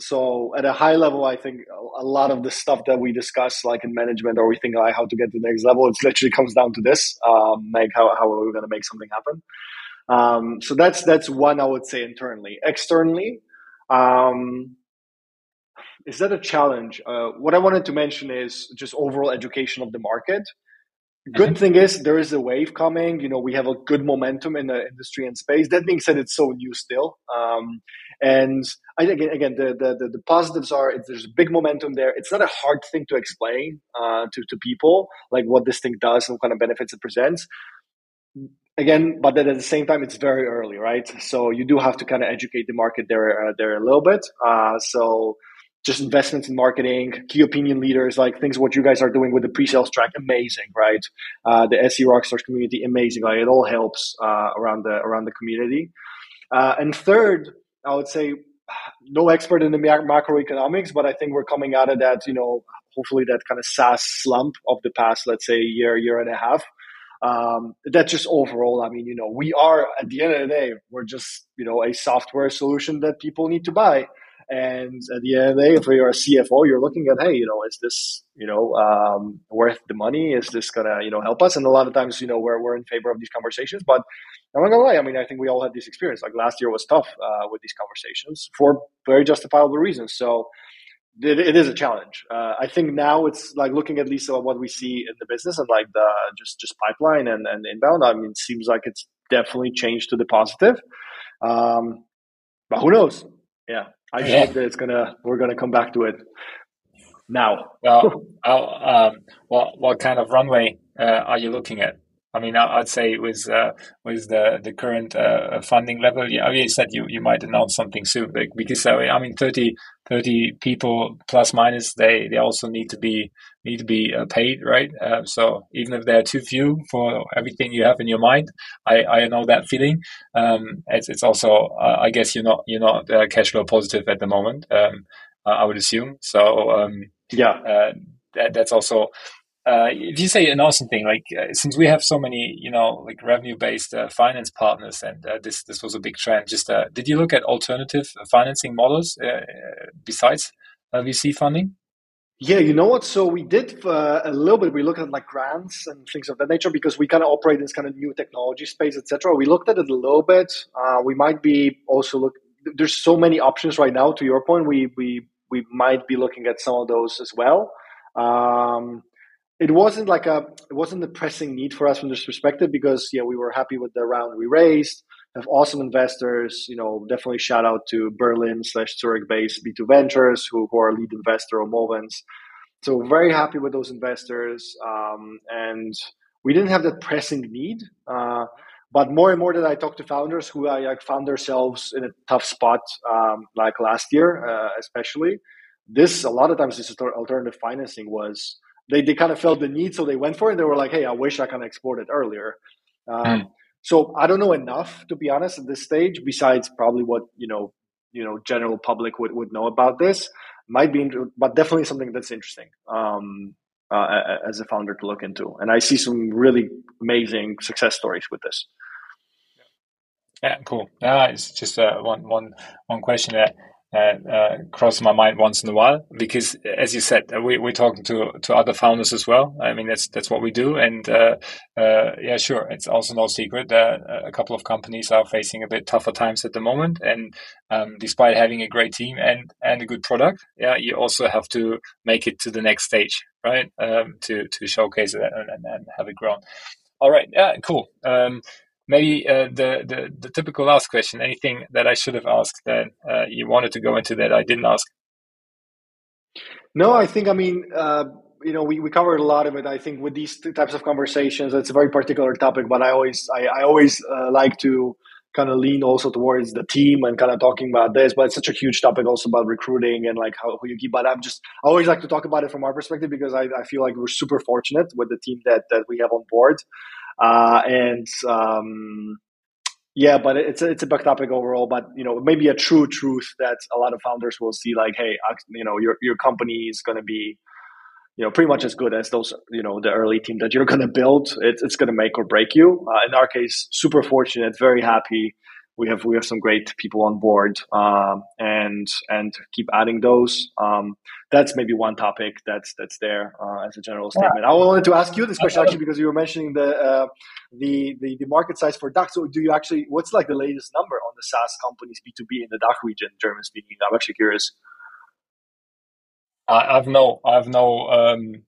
so at a high level, I think a lot of the stuff that we discuss, like in management, or we think like how to get to the next level, it literally comes down to this: um, like how how are we going to make something happen? Um, so that's that's one I would say internally. Externally, um, is that a challenge? Uh, what I wanted to mention is just overall education of the market. Good mm-hmm. thing is there is a wave coming. You know, we have a good momentum in the industry and space. That being said, it's so new still. Um, and I think again, the, the, the positives are there's a big momentum there. It's not a hard thing to explain uh, to to people like what this thing does and what kind of benefits it presents again, but then at the same time, it's very early, right? So you do have to kind of educate the market there, uh, there a little bit. Uh, so just investments in marketing, key opinion leaders, like things what you guys are doing with the pre-sales track, amazing, right? Uh, the SE Rockstars community, amazing. Like it all helps uh, around the around the community. Uh, and third, I would say, [SIGHS] no expert in the macroeconomics, but I think we're coming out of that, you know, hopefully that kind of SaaS slump of the past, let's say, year, year and a half um, that's just overall i mean you know we are at the end of the day we're just you know a software solution that people need to buy and at the end of the day if you're a cfo you're looking at hey you know is this you know um, worth the money is this gonna you know help us and a lot of times you know we're, we're in favor of these conversations but i'm not gonna lie i mean i think we all had this experience like last year was tough uh, with these conversations for very justifiable reasons so it, it is a challenge. Uh, I think now it's like looking at least at what we see in the business and like the just just pipeline and, and inbound. I mean, it seems like it's definitely changed to the positive. Um, but who knows? Yeah, I just yeah. hope that it's gonna we're gonna come back to it now. Well, [LAUGHS] um, what what kind of runway uh, are you looking at? I mean, I'd say with uh, with the the current uh, funding level, yeah, you said you, you might announce something soon, because uh, I mean, 30, 30 people plus minus, they, they also need to be need to be uh, paid, right? Uh, so even if they're too few for everything you have in your mind, I, I know that feeling. Um, it's it's also uh, I guess you're not you're not cash flow positive at the moment. Um, I would assume so. Um, yeah, that, that's also uh, if you say an awesome thing, like uh, since we have so many, you know, like revenue-based uh, finance partners, and uh, this this was a big trend. Just uh, did you look at alternative financing models uh, besides VC funding? Yeah, you know what? So we did a little bit. We looked at like grants and things of that nature because we kind of operate in this kind of new technology space, etc. We looked at it a little bit. we might be also look. There's so many options right now. To your point, we we we might be looking at some of those as well. Um, it wasn't like a it wasn't a pressing need for us from this perspective because yeah we were happy with the round we raised. Have awesome investors you know definitely shout out to berlin slash zurich based b2 ventures who, who are lead investor of movens. So very happy with those investors um, and we didn't have that pressing need uh, but more and more that i talk to founders who I, like found themselves in a tough spot um, like last year uh, especially this a lot of times this alternative financing was they, they kind of felt the need, so they went for it. They were like, hey, I wish I kind of exported earlier. Um, mm. So I don't know enough to be honest at this stage. Besides probably what you know, you know, general public would, would know about this might be, but definitely something that's interesting um, uh, as a founder to look into. And I see some really amazing success stories with this. Yeah, cool. Uh, it's just uh, one, one, one question that uh, crosses my mind once in a while because, as you said, uh, we, we're talking to to other founders as well. I mean, that's that's what we do, and uh, uh, yeah, sure, it's also no secret that a couple of companies are facing a bit tougher times at the moment. And um, despite having a great team and and a good product, yeah, you also have to make it to the next stage, right? Um, to to showcase it and, and, have it grown. All right, yeah, cool. Um, maybe uh, the, the, the typical last question anything that i should have asked that uh, you wanted to go into that i didn't ask? No i think i mean uh, you know we, we covered a lot of it i think with these types of conversations. It's a very particular topic but i always i, I always uh, like to kind of lean also towards the team and kind of talking about this but it's such a huge topic also about recruiting and like how who you keep but i'm just i always like to talk about it from our perspective because i, I feel like we're super fortunate with the team that that we have on board uh, and um, yeah, but it's a, it's a big topic overall. But you know, maybe a true truth that a lot of founders will see, like, hey, you know, your your company is going to be, you know, pretty much as good as those, you know, the early team that you're going to build. It's it's going to make or break you. Uh, in our case, super fortunate, very happy we have we have some great people on board um, and and keep adding those. Um, that's maybe one topic that's that's there uh, as a general statement. Yeah. I wanted to ask you this question actually because you were mentioning the uh, the, the the market size for DACH. So do you actually what's like the latest number on the SaaS companies B two B in the DACH region, German speaking? I'm actually curious. I have no I have no um,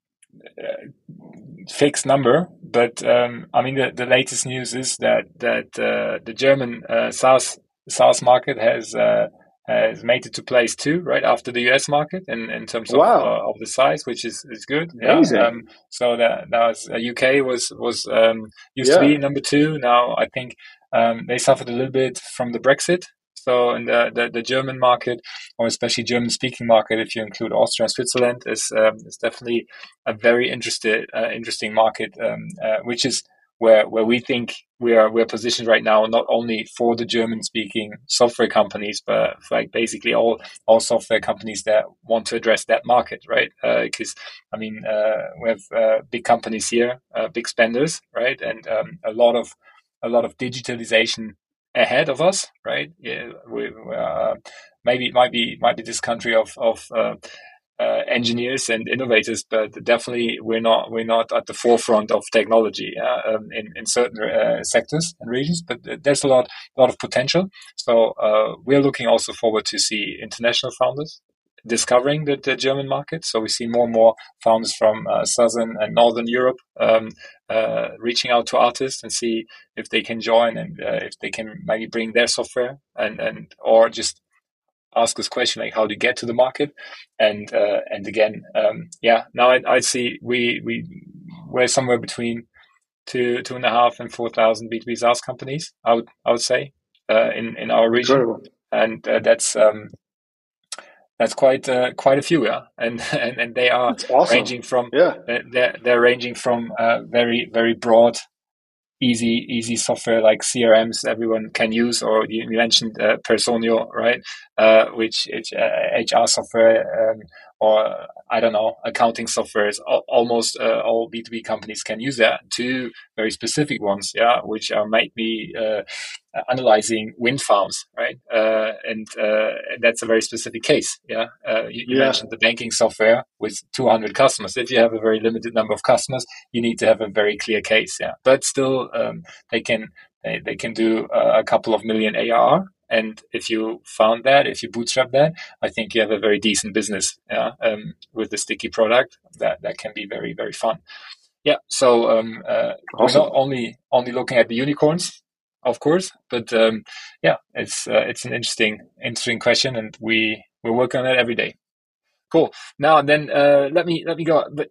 fixed number, but um, I mean the, the latest news is that that uh, the German uh, SaaS SaaS market has uh, has made it to place two right after the US market in, in terms of, wow. uh, of the size, which is, is good. Amazing. Yeah. Um, so that that was UK uh, was was um, used yeah. to be number two. Now I think um, they suffered a little bit from the Brexit so in the, the, the, German market, or especially German speaking market, if you include Austria and Switzerland, is um, is definitely a very interested uh, interesting market, um, uh, which is where where we think we are we're positioned right now, not only for the German speaking software companies, but like basically all all software companies that want to address that market, right? Because uh, I mean, uh, we have uh, big companies here, uh, big spenders, right, and um, a lot of a lot of digitalization ahead of us, right? Yeah, we, uh, maybe it might be might be this country of of uh, uh, engineers and innovators, but definitely we're not we're not at the forefront of technology um, in in certain uh, sectors and regions. But there's a lot lot of potential. So uh, we're looking also forward to see international founders discovering the, the, German market. So we see more and more founders from uh, southern and northern Europe um, uh, reaching out to artists and see if they can join and uh, if they can maybe bring their software and and or just ask this question like how do you get to the market and uh, and again um, yeah now I, I see we we we're somewhere between two two and a half and four thousand B2B SaaS companies I would I would say uh, in in our region Incredible. and uh, that's um, that's quite uh, quite a few, yeah, and [LAUGHS] and, and they are awesome. ranging from yeah, they're they're ranging from uh, very very broad, easy easy software like CRMs everyone can use, or you mentioned uh, Personio, right, uh, which HR uh, software, um, or I don't know, accounting softwares. Almost uh, all B two B companies can use that. Two very specific ones, yeah, which are might be uh, analyzing wind farms, right? Uh, and uh, that's a very specific case. Yeah, uh, you, you yeah. mentioned the banking software with 200 customers. If you have a very limited number of customers, you need to have a very clear case. Yeah, but still, um, they can they, they can do a couple of million ARR and if you found that, if you bootstrap that, I think you have a very decent business yeah, um, with the sticky product that, that can be very, very fun. Yeah. So um, uh, awesome. we're not only only looking at the unicorns, of course, but um, yeah, it's uh, it's an interesting interesting question, and we we work on it every day. Cool. Now then, uh, let me let me go. But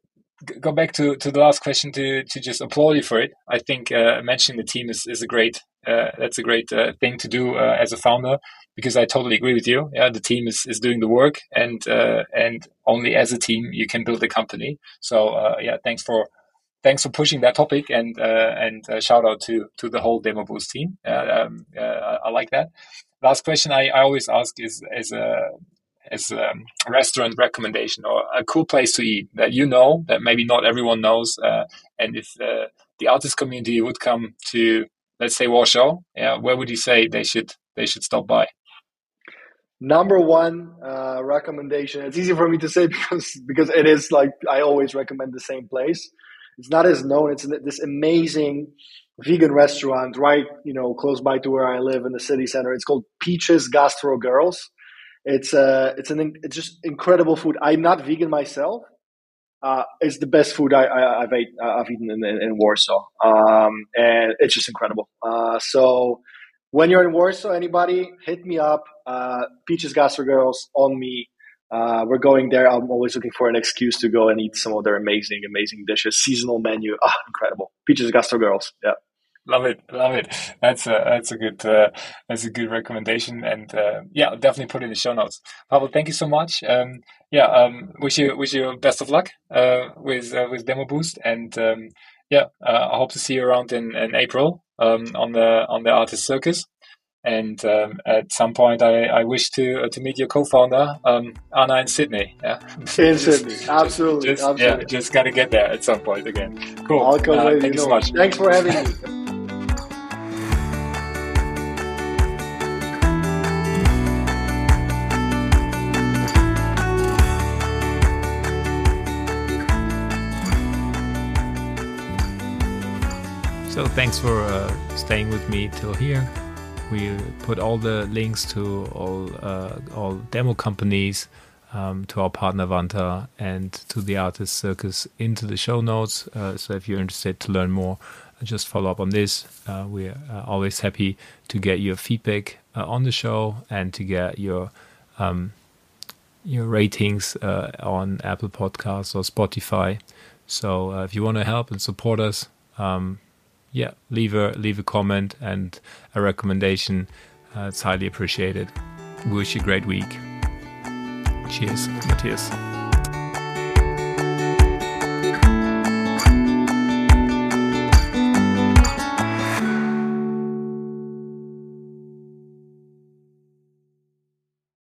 go back to, to the last question to, to just applaud you for it. I think uh, mentioning the team is, is a great uh, that's a great uh, thing to do uh, as a founder because I totally agree with you. Yeah, the team is, is doing the work and uh, and only as a team you can build a company. So uh, yeah, thanks for thanks for pushing that topic and and shout out to to the whole Demo Boost team. Um, I like that. Last question I, I always ask is is a as a restaurant recommendation or a cool place to eat that you know that maybe not everyone knows. And if the ARRtist community would come to, let's say Warsaw, yeah, where would you say they should they should stop by? Number one uh, recommendation. It's easy for me to say [LAUGHS] because because it is like I always recommend the same place. It's not as known. It's this amazing vegan restaurant right you know close by to where I live in the city center. It's called Peaches Gastro Girls it's uh, it's an it's just incredible food. I'm not vegan myself. Uh, it's the best food I, I, have ate, uh, I've eaten in, in, in Warsaw, um, and it's just incredible. Uh, so when you're in Warsaw, anybody hit me up. Uh, Peaches Gastro Girls on me. Uh, we're going there. I'm always looking for an excuse to go and eat some of their amazing, amazing dishes. Seasonal menu, ah, incredible. Peaches Gastro Girls, yeah love it, love it. That's a that's a good uh, that's a good recommendation, and uh, yeah, I'll definitely put it in the show notes. Pawel, thank you so much. Um, yeah, um, wish you wish you best of luck uh, with uh, with Demo Boost, and um, yeah, uh, I hope to see you around in, in April um, on the on the ARRtist Circus. And um, at some point, I, I wish to uh, to meet your co-founder um, Anna in Sydney. Yeah, in [LAUGHS] Sydney, absolutely, just, absolutely. Yeah, just gotta get there at some point again. Cool. I'll come uh, thank you so much. Thanks for having me. Thanks for uh, staying with me till here. We put all the links to all uh, all demo companies, um, to our partner Vanta, and to the ARRtist Circus into the show notes. Uh, so if you're interested to learn more, just follow up on this. Uh, we're uh, always happy to get your feedback uh, on the show and to get your um, your ratings on Apple Podcasts or Spotify. So if you want to help and support us. Um, yeah, leave a leave a comment and a recommendation. Uh, it's highly appreciated. Wish you a great week. Cheers, Matthias.